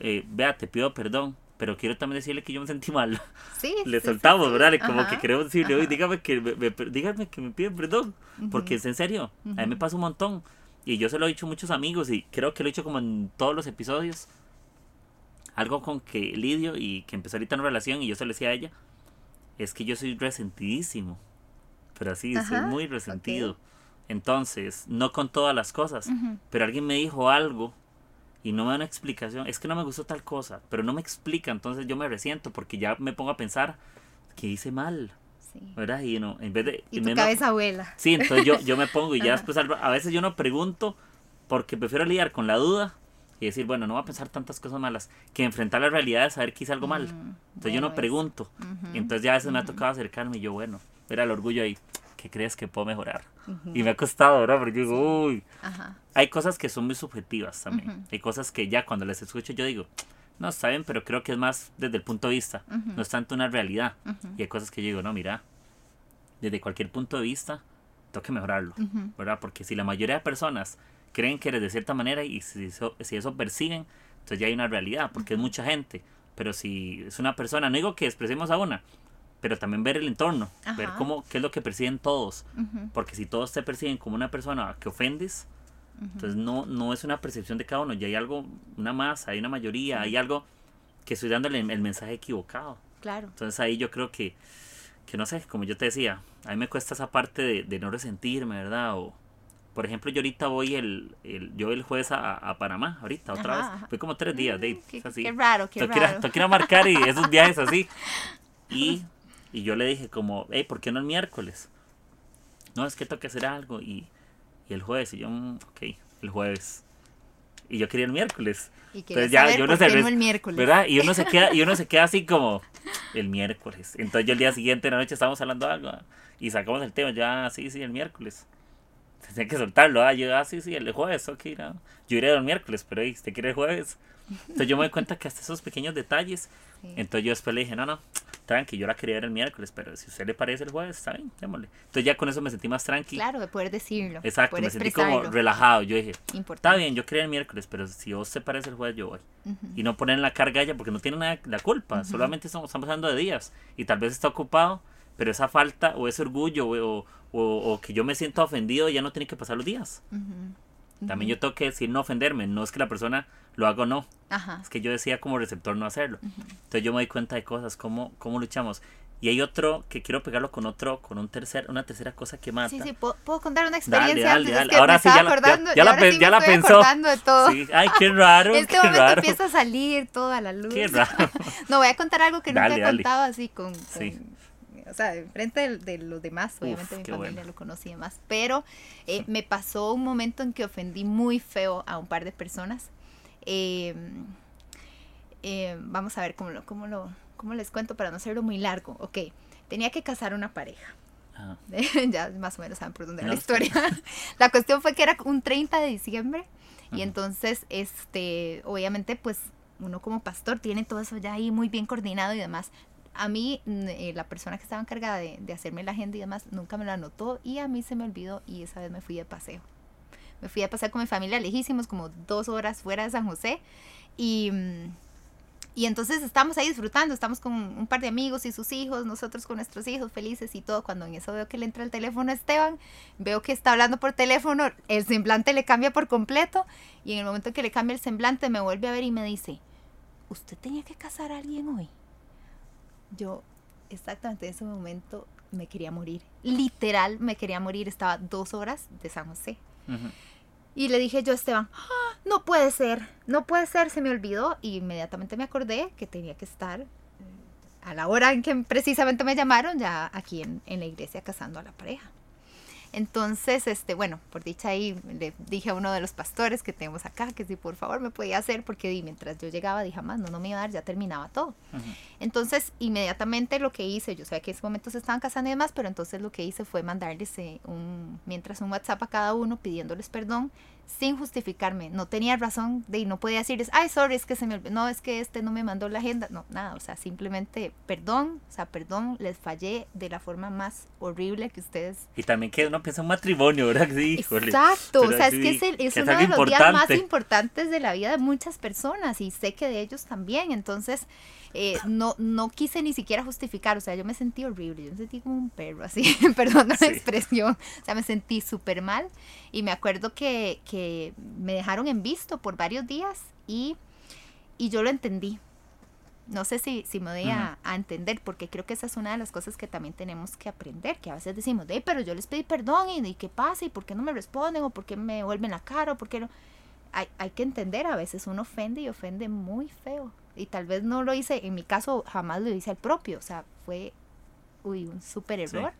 Eh, vea, te pido perdón pero quiero también decirle que yo me sentí mal. Sí, le soltamos, ¿verdad? Como que queremos decirle, oye, dígame que me, dígame que me piden perdón, porque es en serio, a mí me pasa un montón. Y yo se lo he dicho a muchos amigos y creo que lo he dicho como en todos los episodios. Algo con que lidio y que empezó ahorita una relación y yo se lo decía a ella, es que yo soy resentidísimo. Pero así, soy muy resentido. Entonces, no con todas las cosas, pero alguien me dijo algo y no me da una explicación. Es que no me gustó tal cosa, pero no me explica, entonces yo me resiento porque ya me pongo a pensar que hice mal. ¿verdad? Y no, en vez de... Y tu cabeza abuela. Sí, entonces yo, yo me pongo y ya después a veces yo no pregunto porque prefiero lidiar con la duda y decir, bueno, no voy a pensar tantas cosas malas, que enfrentar la realidad de saber que hice algo mal. Mm, entonces yo no pregunto. entonces ya a veces me ha tocado acercarme y yo, bueno, era el orgullo ahí, ¿qué crees que puedo mejorar? Y me ha costado, ¿verdad? Porque digo, uy. Hay cosas que son muy subjetivas también. Hay cosas que ya cuando las escucho yo digo, no, saben, pero creo que es más desde el punto de vista, no es tanto una realidad. Y hay cosas que yo digo, no, mira, desde cualquier punto de vista, tengo que mejorarlo, ¿verdad? Porque si la mayoría de personas creen que eres de cierta manera y si eso, si eso persiguen, entonces ya hay una realidad, porque es mucha gente. Pero si es una persona, no digo que expresemos a una, pero también ver el entorno, ver cómo, qué es lo que persiguen todos. Porque si todos te persiguen como una persona que ofendes, entonces no, no es una percepción de cada uno, ya hay algo, una masa, hay una mayoría, hay algo que estoy dándole el mensaje equivocado. Claro. Entonces ahí yo creo que, que no sé, como yo te decía, a mí me cuesta esa parte de, de no resentirme, ¿verdad? O, por ejemplo, yo ahorita voy el, el yo el jueves a, a Panamá, ahorita, otra vez. Fue como tres días, de, qué, así. qué raro, qué raro. Tengo que ir a marcar y esos viajes así. Y, y yo le dije como, hey, ¿por qué no el miércoles? No, es que tengo que hacer algo. Y, y el jueves, y yo, mm, ok, el jueves. Y yo quería el miércoles. Y Entonces ya yo no el miércoles. ¿verdad? Y uno se queda, y uno se queda así como el miércoles. Entonces yo el día siguiente en la noche estábamos hablando de algo y sacamos el tema, ya, sí, sí, el miércoles. Tenía que soltarlo, ah, yo, ah, sí, sí, el jueves, ok, no. Yo iré el miércoles, pero ahí, ¿usted quiere el jueves? Entonces yo me doy cuenta que hasta esos pequeños detalles. Entonces yo después le dije, no, no, tranqui, yo la quería ver el miércoles, pero si a usted le parece el jueves, está bien, démosle. Entonces ya con eso me sentí más tranqui. Claro, de poder decirlo. Exacto, me sentí como relajado. Yo dije, está bien, yo quería el miércoles, pero si a usted parece el jueves, yo voy. Y no poner en la carga ella porque no tiene nada la culpa, solamente estamos, estamos hablando de días y tal vez está ocupado, pero esa falta o ese orgullo o, o, que yo me siento ofendido ya no tiene que pasar los días. También yo tengo que decir no ofenderme, no es que la persona lo haga o no. Es que yo decía como receptor no hacerlo. Entonces yo me doy cuenta de cosas, cómo, cómo luchamos. Y hay otro que quiero pegarlo con otro, con un tercer, una tercera cosa que mata. Sí, sí, ¿puedo, contar una experiencia dale, dale, dale. ahora sí, ya, acordando, ya, la, ya la pensó. De todo. Sí. Ay, qué raro. En este qué momento raro. empieza a salir toda la luz. Qué raro. no, voy a contar algo que nunca he contado así con, con sí o sea, enfrente de, los demás, obviamente mi familia lo conocía más, pero eh, me pasó un momento en que ofendí muy feo a un par de personas. Em, em, vamos a ver cómo lo, cómo lo, cómo les cuento para no hacerlo muy largo. Ok, tenía que casar una pareja. ya más o menos saben por dónde va la historia. la cuestión fue que era un 30 de diciembre y entonces, este, obviamente, pues uno como pastor tiene todo eso ya ahí muy bien coordinado y demás a mí eh, la persona que estaba encargada de, hacerme la agenda y demás nunca me la anotó y a mí se me olvidó y esa vez me fui de paseo. Me fui a pasar con mi familia lejísimos, como dos horas fuera de San José y, y entonces estamos ahí disfrutando, estamos con un par de amigos y sus hijos, nosotros con nuestros hijos felices y todo. Cuando en eso veo que le entra el teléfono a Esteban, veo que está hablando por teléfono, el semblante le cambia por completo y en el momento que le cambia el semblante me vuelve a ver y me dice, ¿usted tenía que casar a alguien hoy? Yo, exactamente en ese momento, me quería morir. Literal, me quería morir. Estaba dos horas de San José. Y le dije yo a Esteban, ¡Ah! no puede ser, no puede ser, se me olvidó. Y inmediatamente me acordé que tenía que estar eh, a la hora en que precisamente me llamaron, ya aquí en, en la iglesia casando a la pareja. Entonces, este, bueno, por dicha ahí le dije a uno de los pastores que tenemos acá que si por favor me podía hacer, porque mientras yo llegaba dije, más, no, no me iba a dar, ya terminaba todo. Entonces, inmediatamente lo que hice, yo sabía que en ese momento se estaban casando y demás, pero entonces lo que hice fue mandarles eh, un, mientras un WhatsApp a cada uno pidiéndoles perdón sin justificarme. No tenía razón de y no podía decirles, ay, sorry, es que se me olvidó, no, es que este no me mandó la agenda. No, nada, o sea, simplemente perdón, o sea, perdón, les fallé de la forma más horrible que ustedes. Y también que uno piensa un matrimonio, ¿verdad? Sí, Exacto, o sea, es que es, es uno de los días más importantes de la vida de muchas personas y sé que de ellos también. Entonces, eh, no, no quise ni siquiera justificar, o sea, yo me sentí horrible, yo me sentí como un perro, así, perdón la expresión, o sea, me sentí súper mal y me acuerdo que, que, me dejaron en visto por varios días y, y yo lo entendí. No sé si, si me voy a, entender, porque creo que esa es una de las cosas que también tenemos que aprender, que a veces decimos, de, pero yo les pedí perdón y, y qué pasa y por qué no me responden o por qué me vuelven la cara o por qué no. Hay, hay que entender, a veces uno ofende y ofende muy feo y tal vez no lo hice, en mi caso jamás lo hice al propio, o sea, fue uy, un súper error.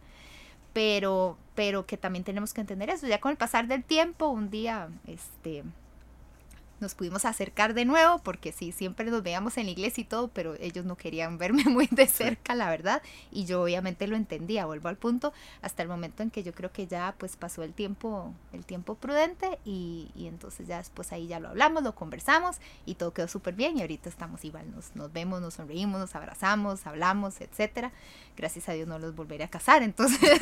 Pero, pero que también tenemos que entender eso. Ya con el pasar del tiempo, un día, este, nos pudimos acercar de nuevo, porque sí, siempre nos veíamos en la iglesia y todo, pero ellos no querían verme muy de cerca, la verdad, y yo obviamente lo entendía, vuelvo al punto, hasta el momento en que yo creo que ya pues pasó el tiempo, el tiempo prudente, y, y entonces ya después ahí ya lo hablamos, lo conversamos, y todo quedó súper bien, y ahorita estamos igual, nos, nos vemos, nos sonreímos, nos abrazamos, hablamos, etcétera. Gracias a Dios no los volveré a casar, entonces...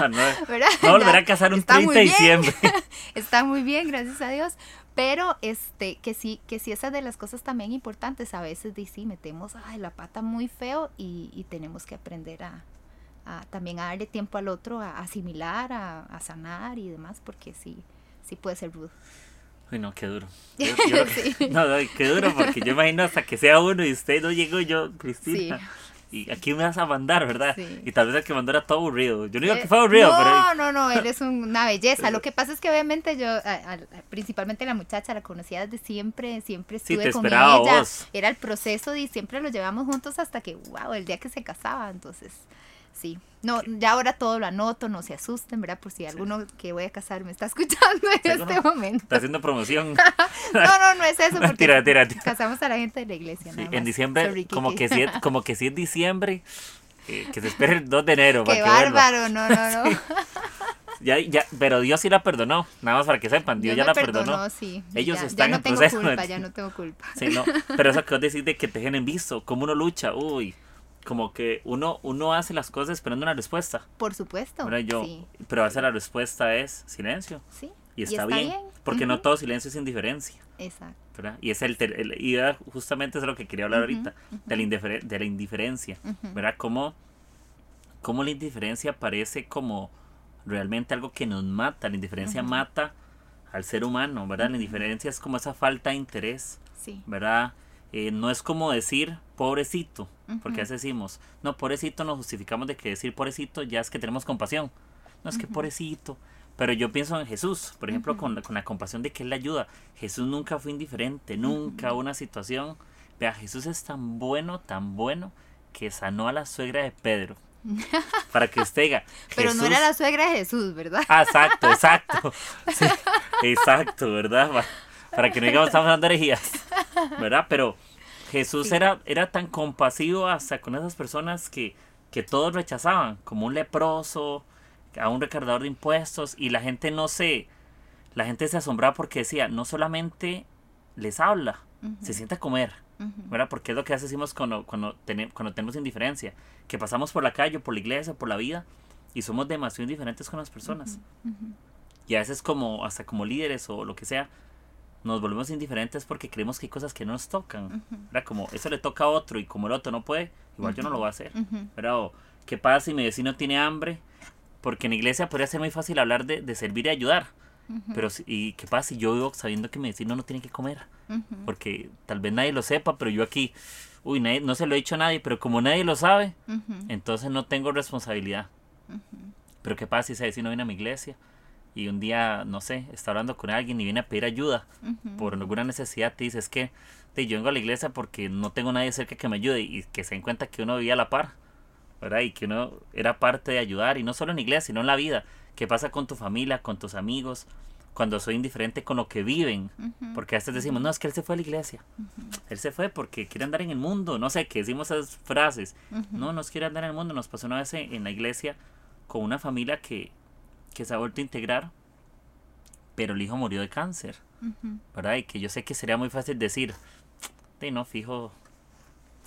no, no volveré a casar un 30 de diciembre. Está muy bien, gracias a Dios. Pero este, que sí, que sí, esa de las cosas también importantes. A veces de, sí metemos ay, la pata muy feo y, y tenemos que aprender a, a, también a darle tiempo al otro, a, asimilar, a, a, sanar y demás, porque sí, sí puede ser rudo. Uy, no, qué duro. no, no, qué duro, porque yo imagino hasta que sea uno y usted no llegó yo, Cristina. Sí y aquí me vas a mandar, ¿verdad? Y tal vez el que mandó era todo aburrido. Yo no digo que fue aburrido, no, pero... No, no, no, él es una belleza. Lo que pasa es que obviamente yo, principalmente la muchacha, la conocía desde siempre, siempre estuve con ella. Vos. Era el proceso y siempre lo llevamos juntos hasta que, wow, el día que se casaba, entonces... Sí, no, ya ahora todo lo anoto, no se asusten, ¿verdad? Por si alguno que voy a casar me está escuchando en este momento. Está haciendo promoción. no, no, no es eso, porque tira, tira, tira. casamos a la gente de la iglesia. Sí, en diciembre, como, que si es, como que si es diciembre, eh, que se espere el 2 de enero. Qué bárbaro, no, no, no. Ya, ya, pero Dios sí la perdonó, nada más para que sepan, Dios, ya la perdonó. Sí, Ellos ya, están ya no en tengo proceso. culpa, ya no tengo culpa. Sí, no, pero eso que vos decís de que te dejen en visto, cómo uno lucha, uy, como que uno, uno hace las cosas esperando una respuesta. Por supuesto. yo, sí. Pero a veces la respuesta es silencio. Sí. Y está, bien, Porque no todo silencio es indiferencia. Exacto. ¿verdad? Y es el, el, y justamente es lo que quería hablar ahorita, de, la de la indiferencia. ¿Verdad? Cómo, cómo la indiferencia parece como realmente algo que nos mata. La indiferencia mata al ser humano, ¿verdad? La indiferencia es como esa falta de interés. Sí. ¿Verdad? Eh, no es como decir pobrecito, porque a veces decimos, no, pobrecito nos justificamos de que decir pobrecito ya es que tenemos compasión. No es que pobrecito. Pero yo pienso en Jesús, por ejemplo, con, la, con la compasión de que Él le ayuda. Jesús nunca fue indiferente, nunca una situación. Vea, Jesús es tan bueno, tan bueno, que sanó a la suegra de Pedro. Para que usted diga. Pero no era la suegra de Jesús, ¿verdad? Ah, exacto, exacto. Sí, exacto, ¿verdad? Para que no digamos estamos dando herejías. ¿Verdad? Pero Jesús era, era tan compasivo hasta con esas personas que, que todos rechazaban, como un leproso, a un recargador de impuestos, y la gente no se, la gente se asombraba porque decía, no solamente les habla, se sienta a comer, ¿verdad? Porque es lo que hacemos cuando, cuando, cuando tenemos indiferencia, que pasamos por la calle, por la iglesia, por la vida, y somos demasiado indiferentes con las personas. Y a veces como, hasta como líderes o lo que sea, nos volvemos indiferentes porque creemos que hay cosas que no nos tocan. Como eso le toca a otro y como el otro no puede, igual yo no lo voy a hacer. Pero, ¿qué pasa si mi vecino tiene hambre? Porque en iglesia podría ser muy fácil hablar de, de servir y ayudar. Pero, ¿y qué pasa si yo vivo sabiendo que mi vecino no tiene que comer? Porque tal vez nadie lo sepa, pero yo aquí, uy, nadie, no se lo he dicho a nadie, pero como nadie lo sabe, entonces no tengo responsabilidad. Pero ¿qué pasa si ese vecino viene a mi iglesia? Y un día, no sé, está hablando con alguien y viene a pedir ayuda por alguna necesidad, te dice, es que yo vengo a la iglesia porque no tengo nadie cerca que me ayude y que se den cuenta que uno vivía a la par, ¿verdad? Y que uno era parte de ayudar, y no solo en la iglesia, sino en la vida. ¿Qué pasa con tu familia, con tus amigos? Cuando soy indiferente con lo que viven, porque a veces decimos, no, es que él se fue a la iglesia. Él se fue porque quiere andar en el mundo, no sé, que decimos esas frases. No, nos quiere andar en el mundo. Nos pasó una vez en la iglesia con una familia que que se ha vuelto a integrar, pero el hijo murió de cáncer, ¿verdad? Y que yo sé que sería muy fácil decir, de no, fijo,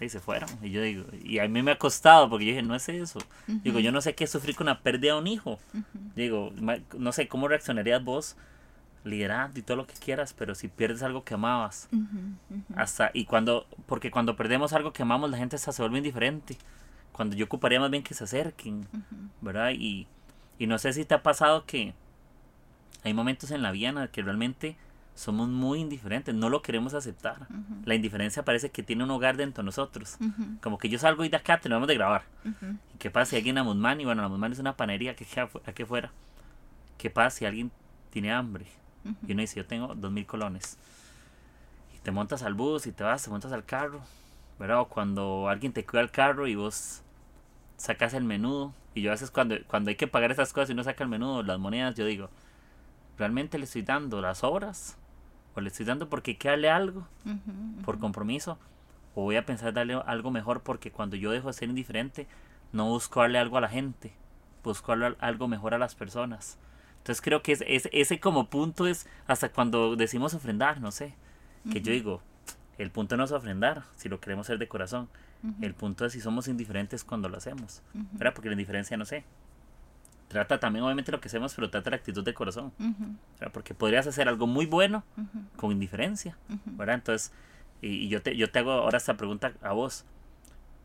y se fueron. Y yo digo, y a mí me ha costado, porque yo dije, no es eso. Digo, yo no sé qué es sufrir con la pérdida de un hijo. Digo, no sé cómo reaccionarías vos liderando y todo lo que quieras, pero si pierdes algo que amabas, hasta, y cuando, porque cuando perdemos algo que amamos, la gente se vuelve indiferente. Cuando yo ocuparía más bien que se acerquen, ¿verdad? Y, y no sé si te ha pasado que hay momentos en la vida en los que realmente somos muy indiferentes, no lo queremos aceptar. La indiferencia parece que tiene un hogar dentro de nosotros. Como que yo salgo y de acá tenemos de grabar. ¿Y qué pasa si alguien a Musman? Y bueno, la Musman es una panería que queda aquí afuera. ¿Qué pasa si alguien tiene hambre? Y uno dice, yo tengo dos mil colones. Y te montas al bus y te vas, te montas al carro. ¿Verdad? O cuando alguien te cuida el carro y vos sacas el menudo y yo a veces cuando, cuando hay que pagar esas cosas y no saca el menú, las monedas, yo digo, ¿realmente le estoy dando las obras? ¿O le estoy dando porque hay darle algo? ¿Por compromiso? ¿O voy a pensar darle algo mejor porque cuando yo dejo de ser indiferente, no busco darle algo a la gente, busco darle algo mejor a las personas? Entonces creo que es, ese como punto es hasta cuando decimos ofrendar, no sé, que yo digo, el punto no es ofrendar, si lo queremos hacer de corazón, el punto es si somos indiferentes cuando lo hacemos, ¿verdad? Porque la indiferencia, no sé, trata también obviamente lo que hacemos, pero trata la actitud de corazón, Porque podrías hacer algo muy bueno con indiferencia, ¿verdad? Entonces, y, yo, te, yo te hago ahora esta pregunta a vos.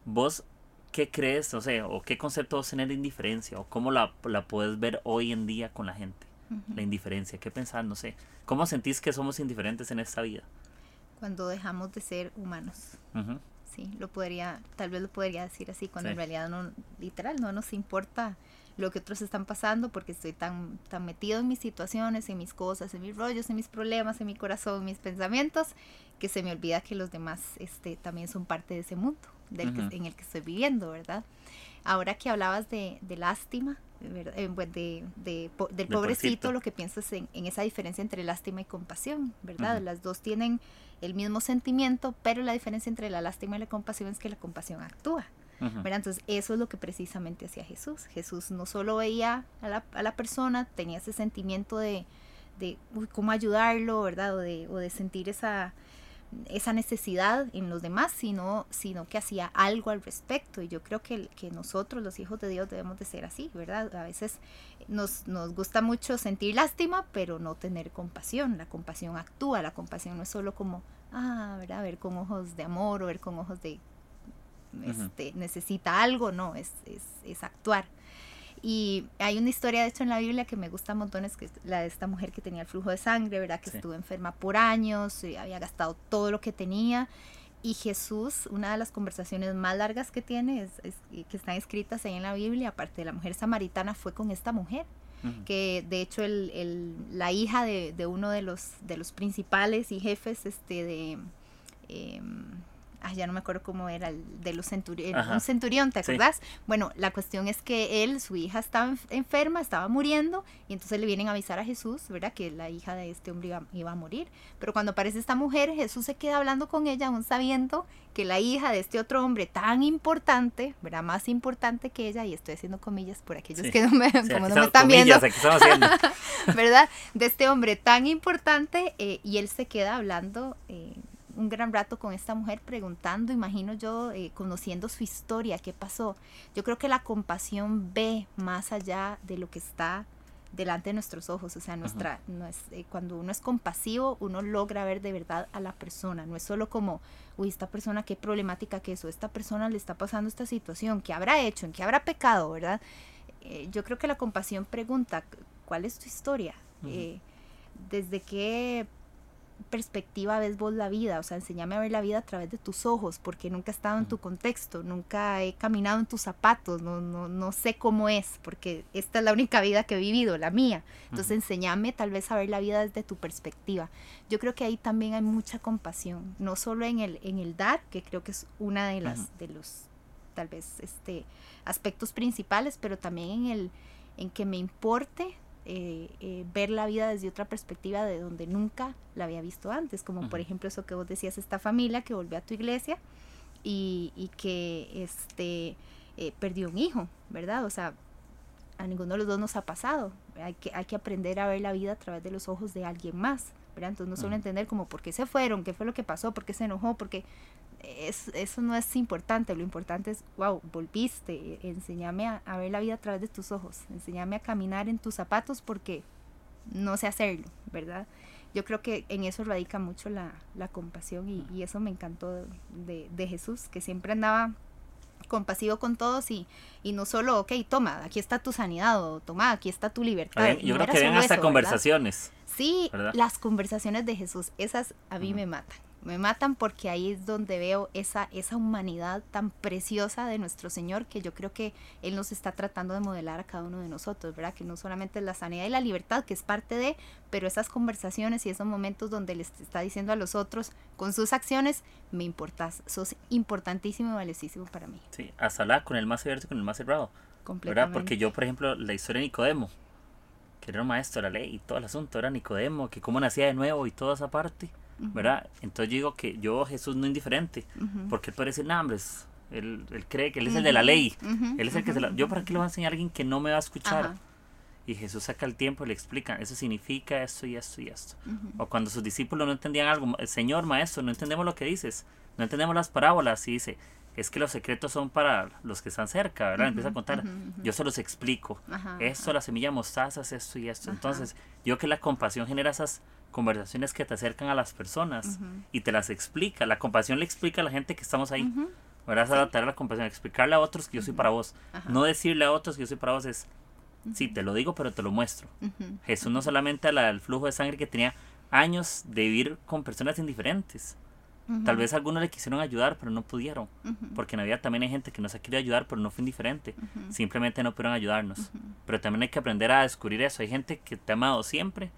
¿Vos qué crees, no sé, o qué concepto vos tenés de indiferencia, o cómo la, la puedes ver hoy en día con la gente? La indiferencia, ¿qué pensás? No sé. ¿Cómo sentís que somos indiferentes en esta vida? Cuando dejamos de ser humanos sí, lo podría, tal vez lo podría decir así, cuando en realidad no, literal, no nos importa lo que otros están pasando porque estoy tan, tan metido en mis situaciones, en mis cosas, en mis rollos, en mis problemas, en mi corazón, en mis pensamientos, que se me olvida que los demás este, también son parte de ese mundo del en el que estoy viviendo, ¿verdad? Ahora que hablabas de, de lástima, eh, de, de, del pobrecito, lo que piensas en, en, esa diferencia entre lástima y compasión, ¿verdad? Las dos tienen el mismo sentimiento, pero la diferencia entre la lástima y la compasión es que la compasión actúa. ¿verdad? Entonces, eso es lo que precisamente hacía Jesús. Jesús no solo veía a la, a la persona, tenía ese sentimiento de, de cómo ayudarlo, ¿verdad? O de, o de sentir esa, esa necesidad en los demás, sino, sino que hacía algo al respecto. Y yo creo que, que nosotros, los hijos de Dios, debemos de ser así, ¿verdad? A veces nos, nos gusta mucho sentir lástima, pero no tener compasión. La compasión actúa, la compasión no es solo como, ah, ¿verdad? Ver con ojos de amor o ver con ojos de, este, necesita algo, no, es, es, es actuar. Y hay una historia, de hecho, en la Biblia que me gusta montones, que es la de esta mujer que tenía el flujo de sangre, ¿verdad? Que estuvo enferma por años, y había gastado todo lo que tenía. Y Jesús, una de las conversaciones más largas que tiene, es, que están escritas ahí en la Biblia, aparte de la mujer samaritana, fue con esta mujer. que de hecho el, el, la hija de, de, uno de los, de los principales y jefes este, de, eh, ay, ya no me acuerdo cómo era, el de los centuriones, un centurión, ¿te acuerdas? Bueno, la cuestión es que él, su hija estaba enferma, estaba muriendo, y entonces le vienen a avisar a Jesús, ¿verdad? Que la hija de este hombre iba, a morir. Pero cuando aparece esta mujer, Jesús se queda hablando con ella, aún sabiendo que la hija de este otro hombre tan importante, ¿verdad? Más importante que ella, y estoy haciendo comillas por aquellos que no me, como no me están viendo, ¿verdad? De este hombre tan importante, eh, y él se queda hablando. Eh, un gran rato con esta mujer preguntando, imagino yo, eh, conociendo su historia, qué pasó. Yo creo que la compasión ve más allá de lo que está delante de nuestros ojos, o sea, nuestra, no es, eh, cuando uno es compasivo, uno logra ver de verdad a la persona, no es solo como, uy, esta persona qué problemática que es, o esta persona le está pasando esta situación, qué habrá hecho, en qué habrá pecado, ¿verdad? Eh, yo creo que la compasión pregunta, ¿cuál es tu historia? desde qué perspectiva ves vos la vida, o sea, enséñame a ver la vida a través de tus ojos, porque nunca he estado en tu contexto, nunca he caminado en tus zapatos, no, no, no sé cómo es, porque esta es la única vida que he vivido, la mía. Entonces, enséñame tal vez a ver la vida desde tu perspectiva. Yo creo que ahí también hay mucha compasión, no solo en el, en el dar, que creo que es una de las, de los, tal vez, este, aspectos principales, pero también en el, en que me importe eh, eh, ver la vida desde otra perspectiva de donde nunca la había visto antes, como por ejemplo eso que vos decías, esta familia que volvió a tu iglesia y, y que este, eh, perdió un hijo, ¿verdad? O sea, a ninguno de los dos nos ha pasado, hay que, hay que aprender a ver la vida a través de los ojos de alguien más, ¿verdad? Entonces no solo entender como por qué se fueron, qué fue lo que pasó, por qué se enojó, porque es, eso no es importante, lo importante es, wow, volviste, enséñame a, ver la vida a través de tus ojos, enséñame a caminar en tus zapatos porque no sé hacerlo, ¿verdad? Yo creo que en eso radica mucho la, compasión y, eso me encantó de, Jesús, que siempre andaba compasivo con todos y, y no solo, ok, toma, aquí está tu sanidad o toma, aquí está tu libertad. yo creo que ven hasta conversaciones. Sí, las conversaciones de Jesús, esas a mí me matan me matan porque ahí es donde veo esa, esa humanidad tan preciosa de nuestro Señor que yo creo que Él nos está tratando de modelar a cada uno de nosotros, ¿verdad? Que no solamente es la sanidad y la libertad, que es parte de, pero esas conversaciones y esos momentos donde les está diciendo a los otros con sus acciones, me importas, sos importantísimo y valiosísimo para mí. Sí, hasta hablar con el más abierto y con el más cerrado. ¿verdad? Porque yo, por ejemplo, la historia de Nicodemo, que era un maestro de la ley y todo el asunto, era Nicodemo, que cómo nacía de nuevo y toda esa parte ¿verdad? Entonces yo digo que yo Jesús no indiferente, porque él puede decir, no, él, él, cree que él es el de la ley, él es el que se la... Yo para qué le voy a enseñar a alguien que no me va a escuchar. Y Jesús saca el tiempo y le explica, eso significa esto y esto y esto. O cuando sus discípulos no entendían algo, Señor, maestro, no entendemos lo que dices, no entendemos las parábolas, y dice, es que los secretos son para los que están cerca, ¿verdad? Empieza a contar, yo se los explico, esto, la semilla mostaza es esto y esto. Entonces, yo que la compasión genera esas conversaciones que te acercan a las personas y te las explica. La compasión le explica a la gente que estamos ahí. Verás adaptar la compasión, explicarle a otros que yo soy para vos. No decirle a otros que yo soy para vos es, sí, te lo digo, pero te lo muestro. Jesús no solamente al flujo de sangre que tenía años de vivir con personas indiferentes. Tal vez algunos le quisieron ayudar, pero no pudieron. Porque en la vida también hay gente que nos ha querido ayudar, pero no fue indiferente. Simplemente no pudieron ayudarnos. Pero también hay que aprender a descubrir eso. Hay gente que te ha amado siempre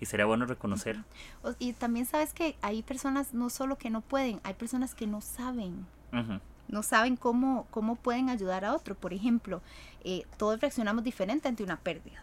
y sería bueno reconocer. Y también sabes que hay personas no solo que no pueden, hay personas que no saben. No saben cómo, cómo pueden ayudar a otro. Por ejemplo, eh, todos reaccionamos diferente ante una pérdida.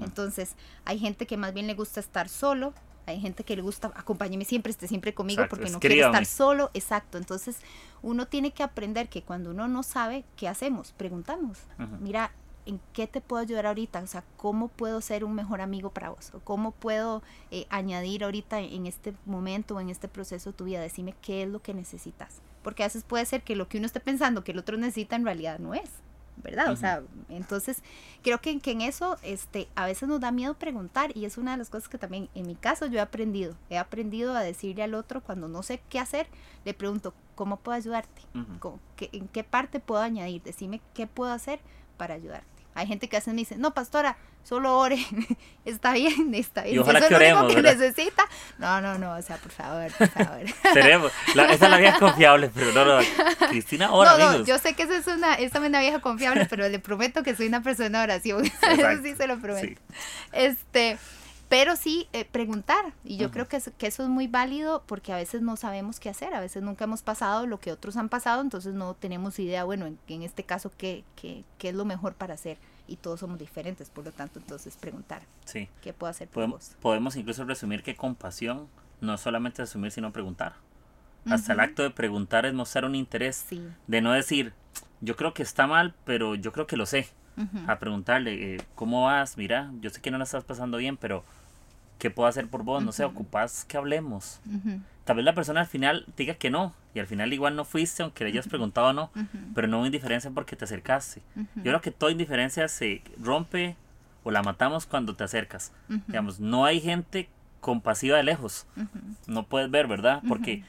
Entonces, hay gente que más bien le gusta estar solo, hay gente que le gusta, acompáñeme siempre, esté siempre conmigo porque no quiere estar solo. Exacto. Entonces, uno tiene que aprender que cuando uno no sabe, ¿qué hacemos? Preguntamos. Mira, en qué te puedo ayudar ahorita, o sea, cómo puedo ser un mejor amigo para vos, o cómo puedo eh, añadir ahorita en este momento o en este proceso de tu vida, decime qué es lo que necesitas, porque a veces puede ser que lo que uno esté pensando que el otro necesita en realidad no es. ¿verdad? O sea, entonces creo que, que, en eso este, a veces nos da miedo preguntar y es una de las cosas que también en mi caso yo he aprendido. He aprendido a decirle al otro cuando no sé qué hacer, le pregunto, ¿cómo puedo ayudarte? ¿En qué parte puedo añadir? Decime qué puedo hacer para ayudarte. Hay gente que hace me dice, no, pastora, solo ore, está bien, está bien. Y ojalá que oremos, que necesita. No, no, no, o sea, por favor, por favor. Seremos. esa es la vieja confiable, pero no, no, Cristina, ora, no, no, yo sé que esa es una, esa es una vieja confiable, pero le prometo que soy una persona de oración. Eso sí se lo prometo. Este, pero sí eh, preguntar y yo creo que, eso es muy válido porque a veces no sabemos qué hacer, a veces nunca hemos pasado lo que otros han pasado, entonces no tenemos idea, bueno, en, este caso, ¿qué, qué, qué es lo mejor para hacer y todos somos diferentes, por lo tanto, entonces preguntar sí. qué puedo hacer por podemos, Podemos incluso resumir que compasión no es solamente asumir, sino preguntar. Hasta el acto de preguntar es mostrar un interés, de no decir, yo creo que está mal, pero yo creo que lo sé. A preguntarle, eh, ¿cómo vas? Mira, yo sé que no la estás pasando bien, pero ¿qué puedo hacer por vos? No sé, ocupas que hablemos. Tal vez la persona al final diga que no, y al final igual no fuiste, aunque le hayas preguntado o no, pero no hubo indiferencia porque te acercaste. Yo creo que toda indiferencia se rompe o la matamos cuando te acercas. Digamos, no hay gente compasiva de lejos. No puedes ver, ¿verdad? Porque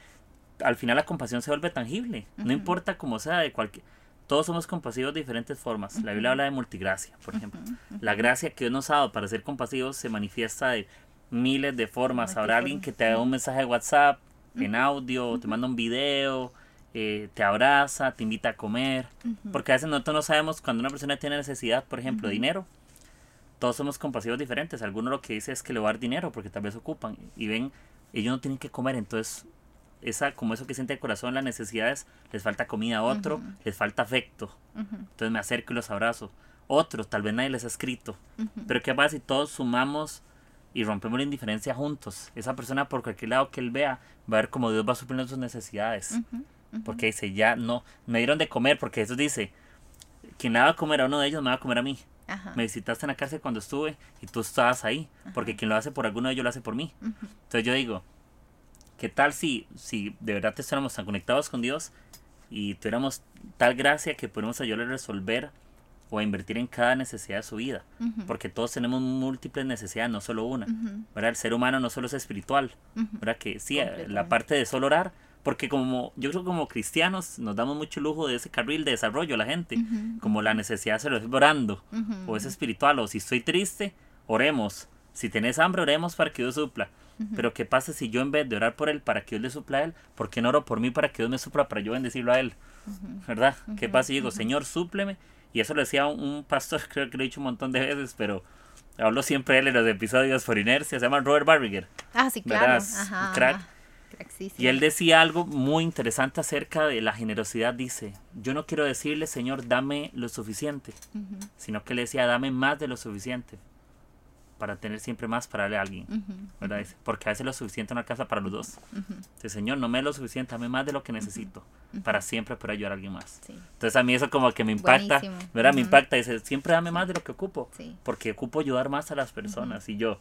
al final la compasión se vuelve tangible. No importa cómo sea, de cualquier todos somos compasivos de diferentes formas. La Biblia habla de multigracia, por ejemplo. La gracia que Dios nos ha dado para ser compasivos se manifiesta de miles de formas. Habrá alguien que te da un mensaje de WhatsApp en audio, te manda un video, eh, te abraza, te invita a comer. Porque a veces nosotros no sabemos cuando una persona tiene necesidad, por ejemplo, dinero. Todos somos compasivos diferentes. Algunos lo que dice es que le va a dar dinero porque tal vez ocupan y ven, ellos no tienen que comer. Entonces, esa, como eso que siente el corazón, las necesidades, les falta comida a otro, les falta afecto. Entonces me acerco y los abrazo. Otros, tal vez nadie les ha escrito. Pero ¿qué pasa si todos sumamos y rompemos la indiferencia juntos? Esa persona, por cualquier lado que él vea, va a ver cómo Dios va supliendo sus necesidades. Porque dice, ya no, me dieron de comer, porque eso dice, quien le va a comer a uno de ellos me va a comer a mí. Me visitaste en la cárcel cuando estuve y tú estabas ahí, porque quien lo hace por alguno de ellos lo hace por mí. Entonces yo digo, ¿qué tal si, si de verdad estuviéramos tan conectados con Dios y tuviéramos tal gracia que podemos ayudarle a resolver o a invertir en cada necesidad de su vida? Porque todos tenemos múltiples necesidades, no solo una. El ser humano no solo es espiritual, ¿verdad? Que sí, la parte de solo orar porque como yo creo que como cristianos nos damos mucho lujo de ese carril de desarrollo a la gente, como la necesidad se lo estoy orando, o es espiritual, o si estoy triste, oremos, si tenés hambre, oremos para que Dios supla. Pero ¿qué pasa si yo en vez de orar por Él para que Dios le supla a Él, ¿por qué no oro por mí para que Dios me supla para yo bendecirlo a Él? ¿Verdad? ¿Qué pasa si digo, Señor, súpleme? Y eso lo decía un, pastor, creo que lo he dicho un montón de veces, pero hablo siempre él en los episodios por inercia, se llama Robert Barriger. Ah, sí, claro. crack. Y él decía algo muy interesante acerca de la generosidad. Dice, yo no quiero decirle, Señor, dame lo suficiente, sino que le decía, dame más de lo suficiente para tener siempre más para darle a alguien. ¿verdad? Porque a veces lo suficiente no alcanza para los dos. Señor, no me es lo suficiente, dame más de lo que necesito para siempre poder ayudar a alguien más. Entonces a mí eso como que me impacta, ¿verdad? Me impacta. Dice, siempre dame más de lo que ocupo, porque ocupo ayudar más a las personas. Y yo,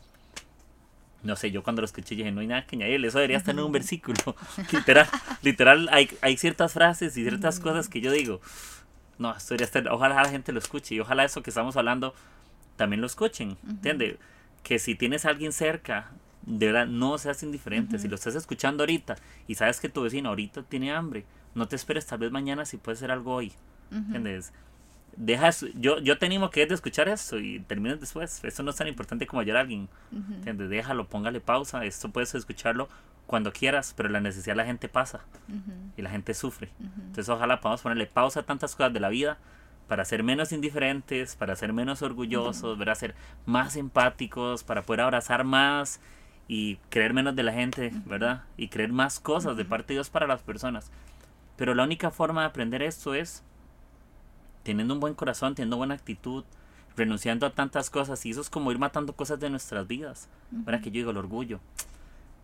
no sé, yo cuando lo escuché dije, no hay nada que añadir, eso debería estar en un versículo. literal, literal, hay, hay ciertas frases y ciertas cosas que yo digo, no, esto debería estar, ojalá la gente lo escuche y ojalá eso que estamos hablando también lo escuchen, ¿entiendes? Que si tienes a alguien cerca, de verdad, no seas indiferente. Si lo estás escuchando ahorita y sabes que tu vecino ahorita tiene hambre, no te esperes tal vez mañana si puede ser algo hoy, ¿entiendes? deja yo, yo te animo que es de escuchar esto y termines después. Esto no es tan importante como hallar a alguien. Déjalo, póngale pausa. Esto puedes escucharlo cuando quieras, pero la necesidad de la gente pasa y la gente sufre. Entonces ojalá podamos ponerle pausa a tantas cosas de la vida para ser menos indiferentes, para ser menos orgullosos, para ser más empáticos, para poder abrazar más y creer menos de la gente, ¿verdad? Y creer más cosas de parte de Dios para las personas. Pero la única forma de aprender esto es teniendo un buen corazón, teniendo buena actitud, renunciando a tantas cosas. Y eso es como ir matando cosas de nuestras vidas. ¿Verdad? Que yo digo el orgullo.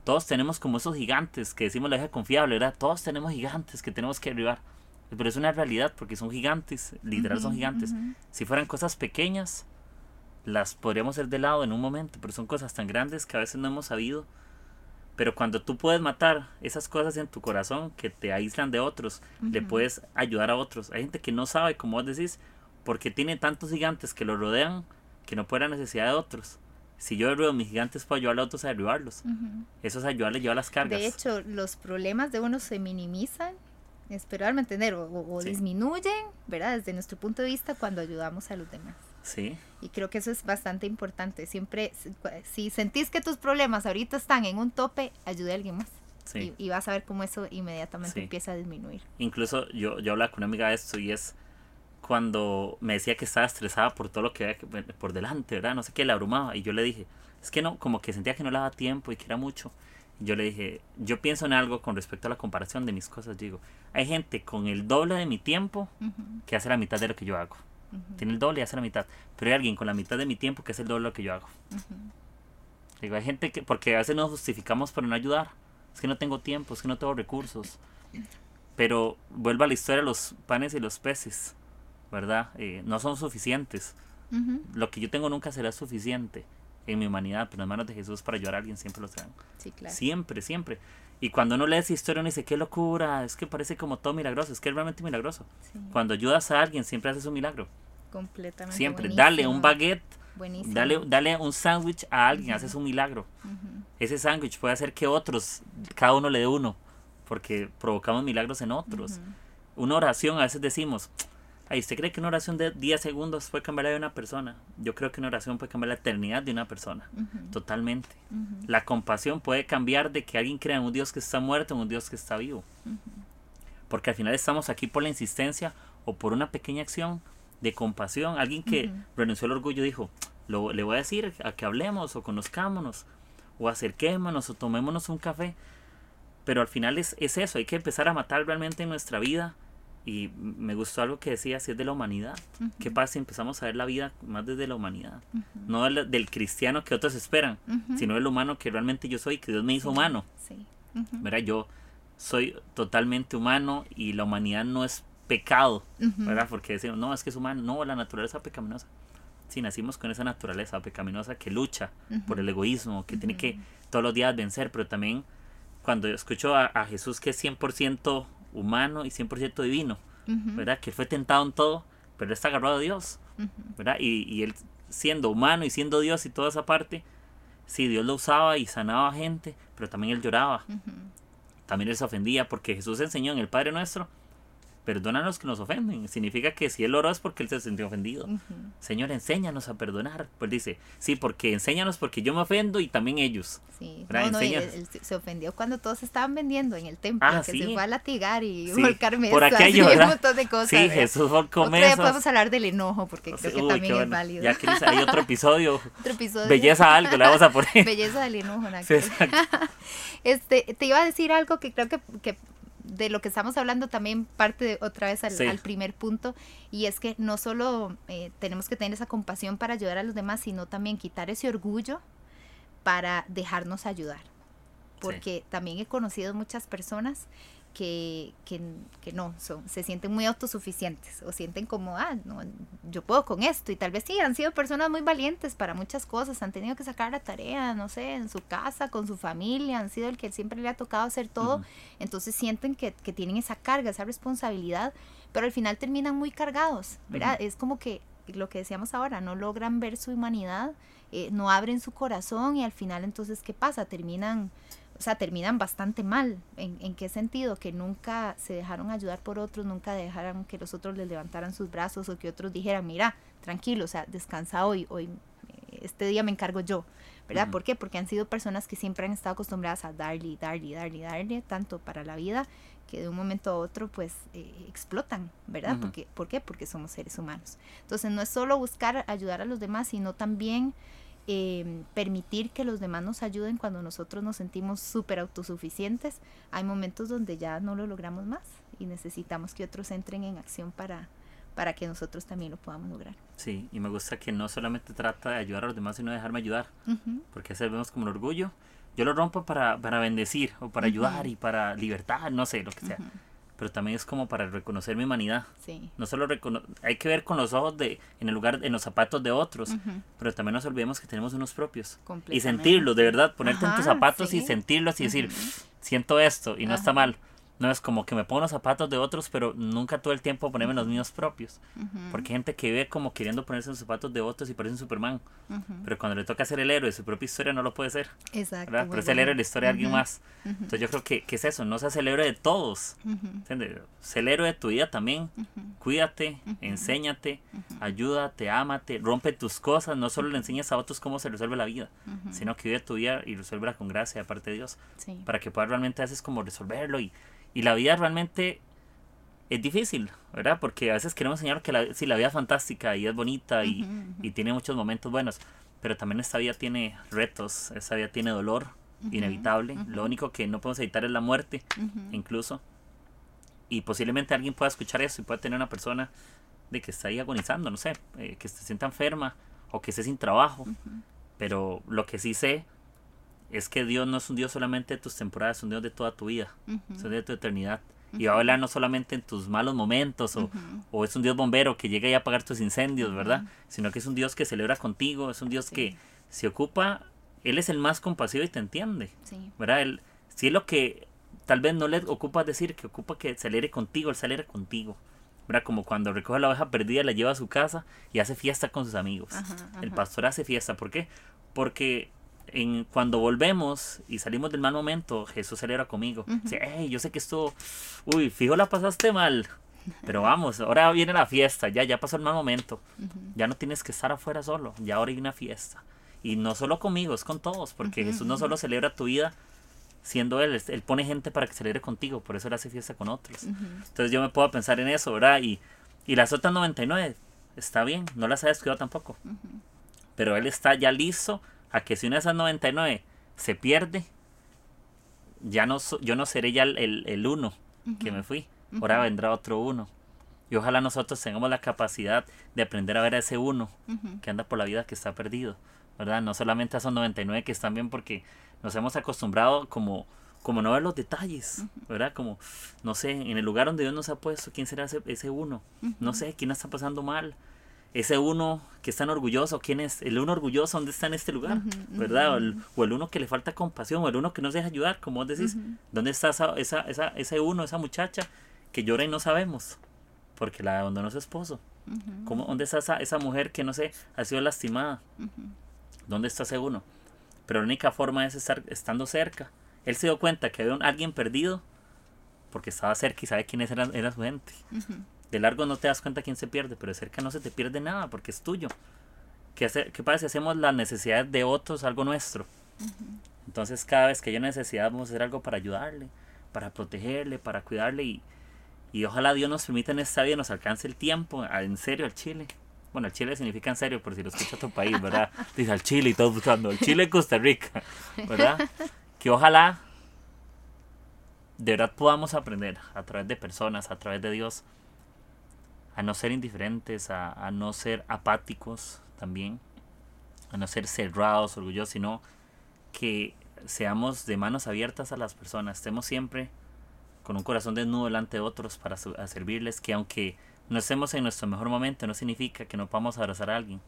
Todos tenemos como esos gigantes que decimos la eje confiable, ¿verdad? Todos tenemos gigantes que tenemos que derribar. Pero es una realidad porque son gigantes, literal son gigantes. Si fueran cosas pequeñas, las podríamos hacer de lado en un momento, pero son cosas tan grandes que a veces no hemos sabido pero cuando tú puedes matar esas cosas en tu corazón que te aíslan de otros, le puedes ayudar a otros. Hay gente que no sabe, como vos decís, porque tiene tantos gigantes que lo rodean que no puede la necesidad de otros. Si yo derribo mis gigantes, puedo ayudar a otros a derribarlos. Eso es ayudarle yo a las cargas. De hecho, los problemas de uno se minimizan, esperarme entender, o, disminuyen, ¿verdad? Desde nuestro punto de vista cuando ayudamos a los demás. Sí. Y creo que eso es bastante importante. Siempre, si sentís que tus problemas ahorita están en un tope, ayude a alguien más. Sí. Y, vas a ver cómo eso inmediatamente empieza a disminuir. Incluso yo, yo hablaba con una amiga de esto y es cuando me decía que estaba estresada por todo lo que había por delante, ¿verdad? No sé qué, le abrumaba. Y yo le dije, es que no, como que sentía que no le daba tiempo y que era mucho. Yo le dije, yo pienso en algo con respecto a la comparación de mis cosas. Digo, hay gente con el doble de mi tiempo que hace la mitad de lo que yo hago. Tiene el doble y hace la mitad. Pero hay alguien con la mitad de mi tiempo que es el doble de lo que yo hago. Digo, hay gente que, porque a veces nos justificamos por no ayudar. Es que no tengo tiempo, es que no tengo recursos. Pero vuelvo a la historia de los panes y los peces, ¿verdad? Eh, no son suficientes. Lo que yo tengo nunca será suficiente en mi humanidad, pero en manos de Jesús para ayudar a alguien siempre lo traen. Siempre, siempre. Y cuando uno lee esa historia uno dice, qué locura, es que parece como todo milagroso, es que es realmente milagroso. Cuando ayudas a alguien siempre haces un milagro. Completamente. Siempre, dale un baguette, dale, dale un sándwich a alguien, haces un milagro. Ese sándwich puede hacer que otros, cada uno le dé uno, porque provocamos milagros en otros. Una oración, a veces decimos, Ay, ¿usted cree que una oración de 10 segundos puede cambiar la vida de una persona? Yo creo que una oración puede cambiar la eternidad de una persona. Totalmente. La compasión puede cambiar de que alguien crea en un Dios que está muerto en un Dios que está vivo. Porque al final estamos aquí por la insistencia o por una pequeña acción de compasión. Alguien que renunció al orgullo dijo, lo, le voy a decir a que hablemos o conozcámonos o acerquémonos o tomémonos un café. Pero al final es, es eso, hay que empezar a matar realmente en nuestra vida y me gustó algo que decía, si es de la humanidad. ¿Qué pasa si empezamos a ver la vida más desde la humanidad? No del, cristiano que otros esperan, sino del humano que realmente yo soy, que Dios me hizo humano. Sí. ¿Verdad? Yo soy totalmente humano y la humanidad no es pecado, ¿verdad? Porque decimos, no, es que es humano. No, la naturaleza pecaminosa. Si nacimos con esa naturaleza pecaminosa que lucha por el egoísmo, que tiene que todos los días vencer, pero también cuando escucho a, a Jesús que es 100% humano y 100% divino, ¿verdad? Que fue tentado en todo, pero está agarrado a Dios, ¿verdad? Y, y, él siendo humano y siendo Dios y toda esa parte, sí, Dios lo usaba y sanaba a gente, pero también él lloraba. También él se ofendía porque Jesús enseñó en el Padre Nuestro perdona a los que nos ofenden. Significa que si él oró es porque él se sintió ofendido. Señor, enséñanos a perdonar. Pues dice, sí, porque enséñanos porque yo me ofendo y también ellos. Sí, no, no, él, se ofendió cuando todos estaban vendiendo en el templo, ah, que se fue a latigar y volcar mesas, por aquello, un montón de cosas. Sí, Jesús volcó mesas. podemos hablar del enojo porque creo que también es válido. Ya, Cris, hay otro episodio. otro episodio. Belleza algo, le vamos a poner. Belleza del enojo. Sí, este, te iba a decir algo que creo que, que de lo que estamos hablando también parte otra vez al, primer punto y es que no solo eh, tenemos que tener esa compasión para ayudar a los demás, sino también quitar ese orgullo para dejarnos ayudar. Porque también he conocido muchas personas que, que, que, no, son, se sienten muy autosuficientes o sienten como, ah, no, yo puedo con esto. Y tal vez sí, han sido personas muy valientes para muchas cosas, han tenido que sacar la tarea, no sé, en su casa, con su familia, han sido el que siempre le ha tocado hacer todo. Entonces sienten que, que, tienen esa carga, esa responsabilidad, pero al final terminan muy cargados, ¿verdad? Es como que lo que decíamos ahora, no logran ver su humanidad, eh, no abren su corazón y al final entonces, ¿qué pasa? Terminan o sea, terminan bastante mal. ¿En, ¿En, qué sentido? Que nunca se dejaron ayudar por otros, nunca dejaron que los otros les levantaran sus brazos o que otros dijeran, mira, tranquilo, o sea, descansa hoy, hoy, eh, este día me encargo yo, ¿verdad? ¿Por qué? Porque han sido personas que siempre han estado acostumbradas a darle, darle, darle, darle, tanto para la vida, que de un momento a otro pues eh, explotan, ¿verdad? porque, ¿Por qué? Porque somos seres humanos. Entonces no es solo buscar ayudar a los demás, sino también Em, permitir que los demás nos ayuden cuando nosotros nos sentimos súper autosuficientes. Hay momentos donde ya no lo logramos más y necesitamos que otros entren en acción para, para que nosotros también lo podamos lograr. Sí, y me gusta que no solamente trata de ayudar a los demás, sino de dejarme ayudar, porque a vemos como el orgullo. Yo lo rompo para, para bendecir o para ayudar y para libertad, no sé, lo que sea pero también es como para reconocer mi humanidad. Sí. No solo hay que ver con los ojos de en el lugar en los zapatos de otros, pero también nos olvidemos que tenemos unos propios y sentirlos, de verdad, ponerte en tus zapatos y sentirlos y decir, siento esto y no está mal. No es como que me pongo los zapatos de otros, pero nunca todo el tiempo ponerme los míos propios. Porque hay gente que ve como queriendo ponerse los zapatos de otros y parece un Superman. Pero cuando le toca ser el héroe de su propia historia, no lo puede ser. Exacto. Pero es el héroe de la historia de alguien más. Entonces yo creo que, que, es eso, no seas el héroe de todos. ¿Entiendes? Sé el héroe de tu vida también. Cuídate, enséñate, ayúdate, ámate, rompe tus cosas. No solo le enseñas a otros cómo se resuelve la vida, sino que vive tu vida y resuelva con gracia de parte de Dios. Para que puedas realmente haces como resolverlo y y la vida realmente es difícil, ¿verdad? Porque a veces queremos enseñar que la, sí, la vida es fantástica y es bonita y, tiene muchos momentos buenos, pero también esta vida tiene retos, esta vida tiene dolor inevitable. Lo único que no podemos evitar es la muerte, incluso. Y posiblemente alguien pueda escuchar eso y pueda tener una persona de que está ahí agonizando, no sé, eh, que se sienta enferma o que esté sin trabajo. Pero lo que sí sé es que Dios no es un Dios solamente de tus temporadas, es un Dios de toda tu vida, es un Dios de tu eternidad. Y va a hablar no solamente en tus malos momentos o, o, es un Dios bombero que llega y a apagar tus incendios, ¿verdad? Sino que es un Dios que celebra contigo, es un Dios que se ocupa, Él es el más compasivo y te entiende, ¿verdad? Él, si es lo que tal vez no le ocupa decir, que ocupa que se alegre contigo, Él se alegra contigo. ¿verdad? Como cuando recoge la oveja perdida, la lleva a su casa y hace fiesta con sus amigos. El pastor hace fiesta, ¿por qué? Porque en, cuando volvemos y salimos del mal momento, Jesús celebra conmigo. Dice, hey, yo sé que esto, uy, fijo la pasaste mal. Pero vamos, ahora viene la fiesta, ya, ya pasó el mal momento. Ya no tienes que estar afuera solo, ya ahora hay una fiesta. Y no solo conmigo, es con todos, porque Jesús no solo celebra tu vida siendo Él, Él pone gente para que celebre contigo, por eso Él hace fiesta con otros. Entonces yo me puedo pensar en eso, ¿verdad? Y, y las otras 99, está bien, no las ha descuidado tampoco. Pero Él está ya listo a que si una de esas 99 se pierde, ya no, yo no seré ya el, el, uno que me fui. Ahora vendrá otro uno. Y ojalá nosotros tengamos la capacidad de aprender a ver a ese uno que anda por la vida que está perdido. ¿Verdad? No solamente a esos 99 que están bien porque nos hemos acostumbrado como, como no ver los detalles, ¿verdad? Como, no sé, en el lugar donde Dios nos ha puesto, ¿quién será ese, ese uno? No sé, ¿quién está pasando mal? Ese uno que es tan orgulloso, ¿quién es? El uno orgulloso, ¿dónde está en este lugar? ¿Verdad? O el, o el, uno que le falta compasión, o el uno que no se deja ayudar, como vos decís. ¿Dónde está esa, esa, esa, ese uno, esa muchacha que llora y no sabemos? Porque la abandonó su esposo. ¿Cómo, ¿Dónde está esa, esa mujer que no sé, ha sido lastimada? ¿Dónde está ese uno? Pero la única forma es estar estando cerca. Él se dio cuenta que había alguien perdido porque estaba cerca y sabe quién era, era su gente. De largo no te das cuenta quién se pierde, pero de cerca no se te pierde nada porque es tuyo. ¿Qué, hace, qué pasa si hacemos las necesidades de otros algo nuestro? Entonces cada vez que haya necesidad vamos a hacer algo para ayudarle, para protegerle, para cuidarle y, y ojalá Dios nos permita en esta vida nos alcance el tiempo, en serio, al Chile. Bueno, el Chile significa en serio, por si lo escucha tu país, ¿verdad? Dice al Chile y todo buscando, el Chile y Costa Rica, ¿verdad? Que ojalá de verdad podamos aprender a través de personas, a través de Dios, a no ser indiferentes, a, no ser apáticos también, a no ser cerrados, orgullosos, sino que seamos de manos abiertas a las personas, estemos siempre con un corazón desnudo delante de otros para servirles, que aunque no estemos en nuestro mejor momento, no significa que no podamos abrazar a alguien.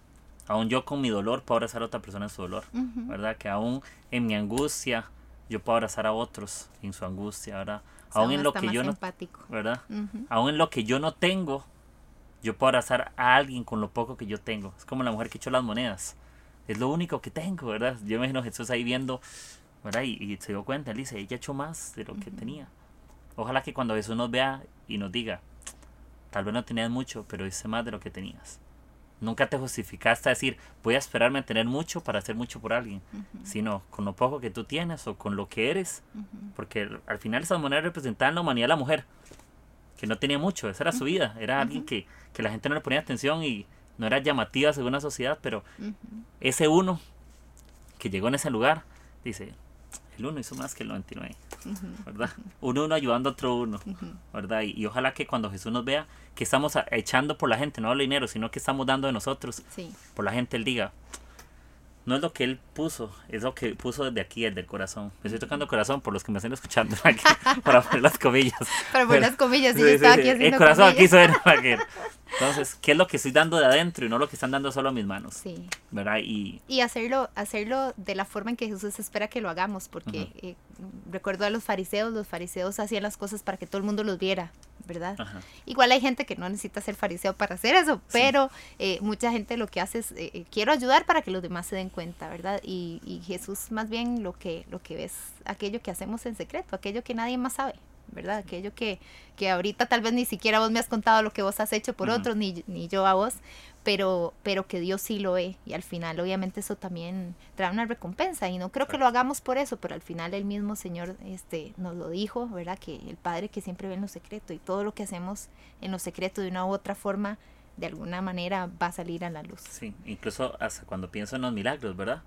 Aún yo con mi dolor puedo abrazar a otra persona en su dolor, ¿verdad? Que aún en mi angustia yo puedo abrazar a otros en su angustia, ¿verdad? Aún en lo que yo no, ¿verdad? Aún en lo que yo no tengo, yo puedo abrazar a alguien con lo poco que yo tengo. Es como la mujer que echó las monedas. Es lo único que tengo, ¿verdad? Yo me imagino a Jesús ahí viendo, ¿verdad? Y, se dio cuenta, él dice, ella echó más de lo que tenía. Ojalá que cuando Jesús nos vea y nos diga, tal vez no tenías mucho, pero hice más de lo que tenías. Nunca te justificaste a decir, voy a esperarme a tener mucho para hacer mucho por alguien, sino con lo poco que tú tienes o con lo que eres, porque al final esas monedas representaban la humanidad de la mujer que no tenía mucho, esa era su vida, era alguien que, que, la gente no le ponía atención y no era llamativa según la sociedad, pero ese uno que llegó en ese lugar, dice, el uno hizo más que el 99, ¿verdad? Un uno ayudando a otro uno, ¿verdad? Y, ojalá que cuando Jesús nos vea, que estamos echando por la gente, no el dinero, sino que estamos dando de nosotros, por la gente, Él diga, no es lo que él puso, es lo que puso desde aquí, el del corazón. Me estoy tocando corazón por los que me están escuchando aquí, para poner las comillas. Para poner las comillas, y yo estaba aquí haciendo El corazón aquí suena Entonces, ¿qué es lo que estoy dando de adentro y no lo que están dando solo a mis manos? Sí. ¿Verdad? Y, y hacerlo, hacerlo de la forma en que Jesús espera que lo hagamos, porque eh, recuerdo a los fariseos, los fariseos hacían las cosas para que todo el mundo los viera. ¿Verdad? Igual hay gente que no necesita ser fariseo para hacer eso, pero eh, mucha gente lo que hace es, eh, eh, quiero ayudar para que los demás se den cuenta, ¿verdad? Y, y, Jesús más bien lo que, lo que es aquello que hacemos en secreto, aquello que nadie más sabe, ¿verdad? Aquello que, que ahorita tal vez ni siquiera vos me has contado lo que vos has hecho por otros, ni, ni yo a vos, pero, pero que Dios sí lo ve y al final obviamente eso también trae una recompensa y no creo que lo hagamos por eso, pero al final el mismo Señor este, nos lo dijo, ¿verdad? Que el Padre que siempre ve en lo secreto y todo lo que hacemos en lo secreto de una u otra forma, de alguna manera va a salir a la luz. Sí, incluso hasta cuando pienso en los milagros, ¿verdad?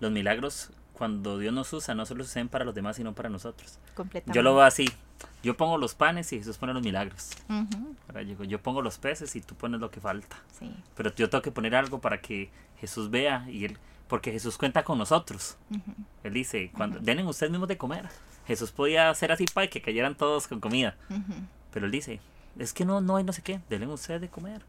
Los milagros cuando Dios nos usa, no solo suceden para los demás, sino para nosotros. Completamente. Yo lo veo así. Yo pongo los panes y Jesús pone los milagros. yo, pongo los peces y tú pones lo que falta. Sí. Pero yo tengo que poner algo para que Jesús vea y él, porque Jesús cuenta con nosotros. Él dice, cuando denle ustedes mismos de comer. Jesús podía hacer así para que cayeran todos con comida. Pero él dice, es que no, no hay no sé qué, denle ustedes de comer.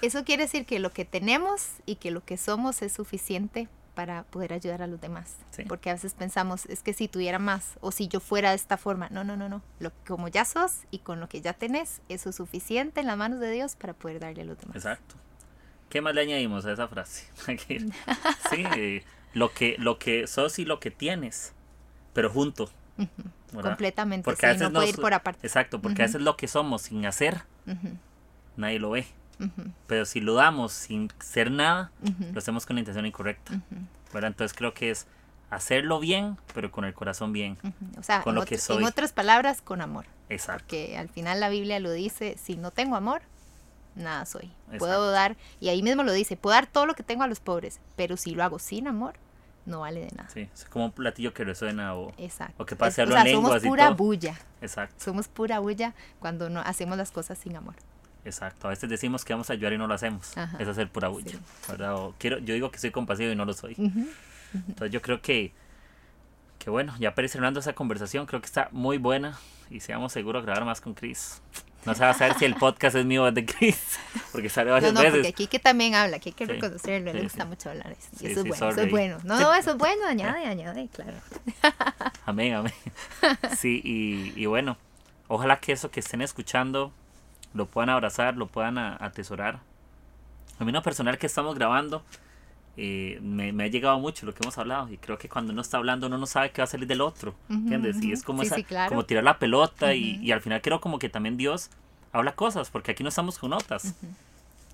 Eso quiere decir que lo que tenemos y que lo que somos es suficiente para poder ayudar a los demás. Porque a veces pensamos, es que si tuviera más o si yo fuera de esta forma. No, no, no, no. Lo, como ya sos y con lo que ya tenés, eso es suficiente en las manos de Dios para poder darle a los demás. Exacto. ¿Qué más le añadimos a esa frase? sí, lo que, lo que sos y lo que tienes, pero junto. Completamente, porque sí, no puede ir por aparte. Exacto, porque a veces lo que somos sin hacer, nadie lo ve. Pero si lo damos sin ser nada, lo hacemos con la intención incorrecta. ¿verdad? Entonces creo que es hacerlo bien, pero con el corazón bien. O sea, con lo que soy. en otras palabras, con amor. Exacto. Que al final la Biblia lo dice, si no tengo amor, nada soy. Puedo dar, y ahí mismo lo dice, puedo dar todo lo que tengo a los pobres, pero si lo hago sin amor, no vale de nada. Sí, es como un platillo que resuena o, Exacto. o que pase o sea, somos pura bulla. Exacto. Somos pura bulla cuando no hacemos las cosas sin amor. Exacto, a veces decimos que vamos a ayudar y no lo hacemos. Es hacer pura bulla. quiero, yo digo que soy compasivo y no lo soy. Entonces yo creo que, que bueno, ya cerrando esa conversación, creo que está muy buena y seamos seguros de grabar más con Chris. No se va a saber si el podcast es mío o de Chris, porque sale varias no, no, veces. Porque aquí que también habla, aquí hay que reconocerlo, le gusta mucho hablar. Eso, y eso es bueno, eso es bueno. No, no, eso es bueno, añade, añade, claro. Amén, amén. Sí, y, y bueno, ojalá que eso que estén escuchando lo puedan abrazar, lo puedan atesorar. A mí, no personal que estamos grabando, eh, me, me, ha llegado mucho lo que hemos hablado y creo que cuando uno está hablando uno no sabe qué va a salir del otro, ¿entiendes? Y es como, esa, como tirar la pelota y, y, al final creo como que también Dios habla cosas, porque aquí no estamos con notas,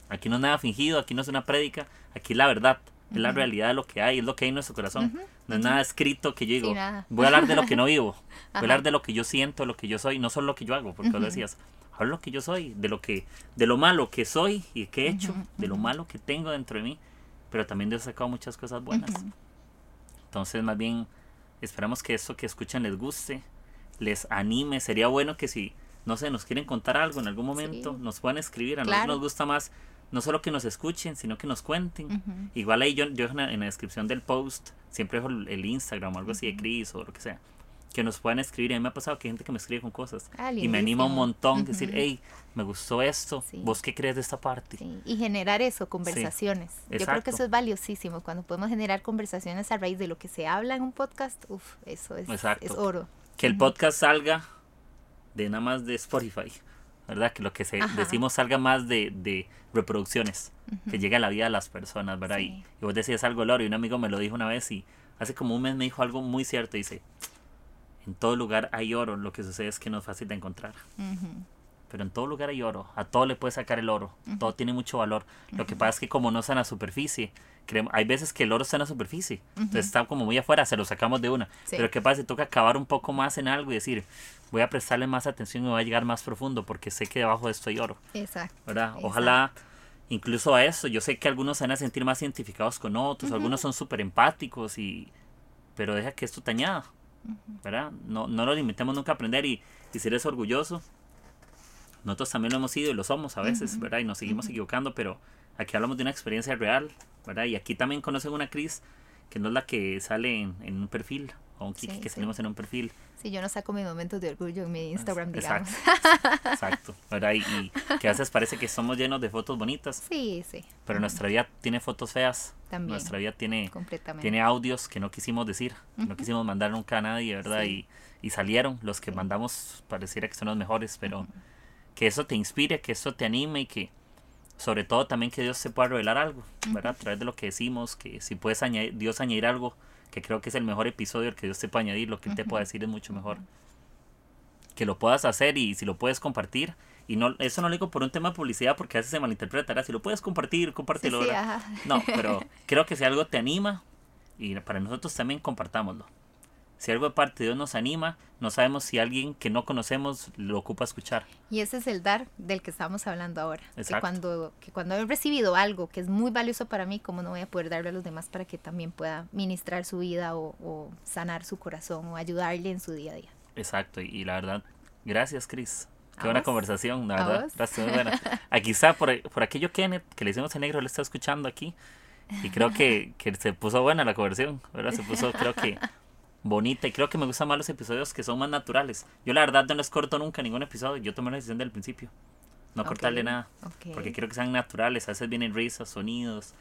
aquí no es nada fingido, aquí no es una prédica, aquí es la verdad, es la realidad de lo que hay, es lo que hay en nuestro corazón, no es nada escrito que yo digo, voy a hablar de lo que no vivo, voy a hablar de lo que yo siento, lo que yo soy, no solo lo que yo hago, porque vos decías, hablo lo que yo soy, de lo que, de lo malo que soy y que he hecho, de lo malo que tengo dentro de mí pero también Dios ha sacado muchas cosas buenas. Entonces, más bien, esperamos que esto que escuchan les guste, les anime. Sería bueno que si, no sé, nos quieren contar algo en algún momento, nos puedan escribir. A nosotros nos gusta más no solo que nos escuchen, sino que nos cuenten. Igual ahí yo, yo en, la, descripción del post siempre dejo el, Instagram o algo así de Cris o lo que sea que nos puedan escribir. A mí me ha pasado que hay gente que me escribe con cosas ah, y me anima un montón. Decir, hey, me gustó esto, ¿vos qué crees de esta parte? Y generar eso, conversaciones. Yo creo que eso es valiosísimo. Cuando podemos generar conversaciones a raíz de lo que se habla en un podcast, uff, eso es, es, oro. Que el podcast salga de nada más de Spotify. ¿verdad? Que lo que se decimos salga más de, de reproducciones, que llegue a la vida de las personas, ¿verdad? Y, vos decías algo, Loro, y un amigo me lo dijo una vez y hace como un mes me dijo algo muy cierto, dice, en todo lugar hay oro, lo que sucede es que no es fácil de encontrar. Pero en todo lugar hay oro, a todo le puedes sacar el oro, todo tiene mucho valor. Lo que pasa es que como no está en la superficie, creemos, hay veces que el oro está en la superficie, entonces está como muy afuera, se lo sacamos de una. Pero ¿qué pasa si toca acabar un poco más en algo y decir, voy a prestarle más atención y voy a llegar más profundo porque sé que debajo de esto hay oro? Exacto. ¿Verdad? Ojalá incluso a eso, yo sé que algunos se van a sentir más identificados con otros, algunos son súper empáticos y... Pero deja que esto te añada. ¿Verdad? No, no lo limitemos nunca a aprender y, y si eres orgulloso, nosotros también lo hemos sido y lo somos a veces, ¿verdad? Y nos seguimos equivocando, pero aquí hablamos de una experiencia real, ¿verdad? Y aquí también conocen una Cris que no es la que sale en, en un perfil, o un Kiki que salimos en un perfil. Sí, yo no saco mis momentos de orgullo en mi Instagram, digamos. Exacto, ¿verdad? Y, que a veces parece que somos llenos de fotos bonitas. Sí, sí. Pero nuestra vida tiene fotos feas. También. Nuestra vida tiene, tiene audios que no quisimos decir, no quisimos mandar nunca a nadie, ¿verdad? Y, y, salieron. Los que mandamos pareciera que son los mejores, pero que eso te inspire, que eso te anime y que sobre todo también que Dios se pueda revelar algo, ¿verdad? A través de lo que decimos, que si puedes añadir, Dios añadir algo que creo que es el mejor episodio el que Dios te puede añadir, lo que Él te pueda decir es mucho mejor. Que lo puedas hacer y si lo puedes compartir. Y no, eso no lo digo por un tema de publicidad porque a veces se malinterpretará. Si lo puedes compartir, compártelo. no, pero creo que si algo te anima, y para nosotros también compartámoslo. Si algo de parte de Dios nos anima, no sabemos si alguien que no conocemos lo ocupa escuchar. Y ese es el dar del que estamos hablando ahora. Que cuando, que cuando he recibido algo que es muy valioso para mí, ¿cómo no voy a poder darle a los demás para que también pueda ministrar su vida o, sanar su corazón o ayudarle en su día a día? Exacto, y, la verdad, gracias Cris. Qué buena conversación, la verdad. Gracias, buena. Aquí está, por, por aquello Kenneth, que le hicimos en negro, le está escuchando aquí. Y creo que, que se puso buena la conversión, ¿verdad? Se puso, creo que bonita y creo que me gustan más los episodios que son más naturales. Yo la verdad no les corto nunca ningún episodio, yo tomé la decisión del principio. No cortarle nada, porque quiero que sean naturales, a veces vienen risas, sonidos,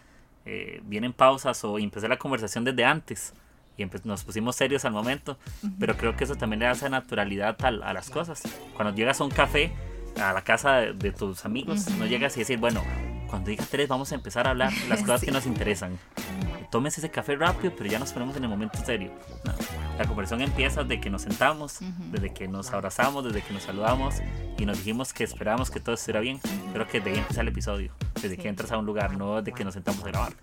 eh, vienen pausas o empecé la conversación desde antes y nos pusimos serios al momento, pero creo que eso también le da esa naturalidad a, a las cosas. Cuando llegas a un café, a la casa de, tus amigos, no llegas y decir, bueno, cuando diga tres vamos a empezar a hablar las cosas que nos interesan. Tómese ese café rápido, pero ya nos ponemos en el momento serio. La conversación empieza desde que nos sentamos, desde que nos abrazamos, desde que nos saludamos y nos dijimos que esperábamos que todo estuviera bien. Creo que de ahí empieza el episodio, desde que entras a un lugar, no desde que nos sentamos a grabar.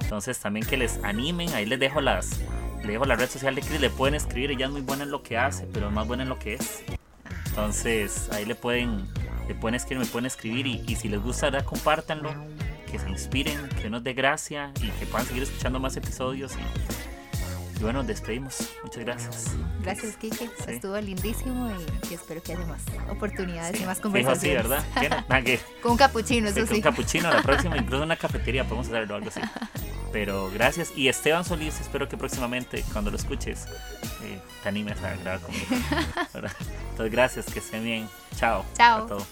Entonces también que les animen, ahí les dejo las, le dejo la red social de Chris, le pueden escribir, ella es muy buena en lo que hace, pero es más buena en lo que es. Entonces ahí le pueden, le pueden escribir, me pueden escribir y, si les gusta, ¿verdad? compártanlo, que se inspiren, que nos dé gracia y que puedan seguir escuchando más episodios. Y, bueno, despedimos. Muchas gracias. Gracias, Kike. Estuvo lindísimo y, espero que haya más oportunidades y más conversaciones. sí, ¿verdad? con un capuchino, eso sí. Con un capuchino la próxima, incluso una cafetería podemos hacerlo algo así. Pero gracias. Y Esteban Solís, espero que próximamente, cuando lo escuches, eh, te animes a grabar conmigo. Entonces, gracias, que estén bien. Chao. Chao.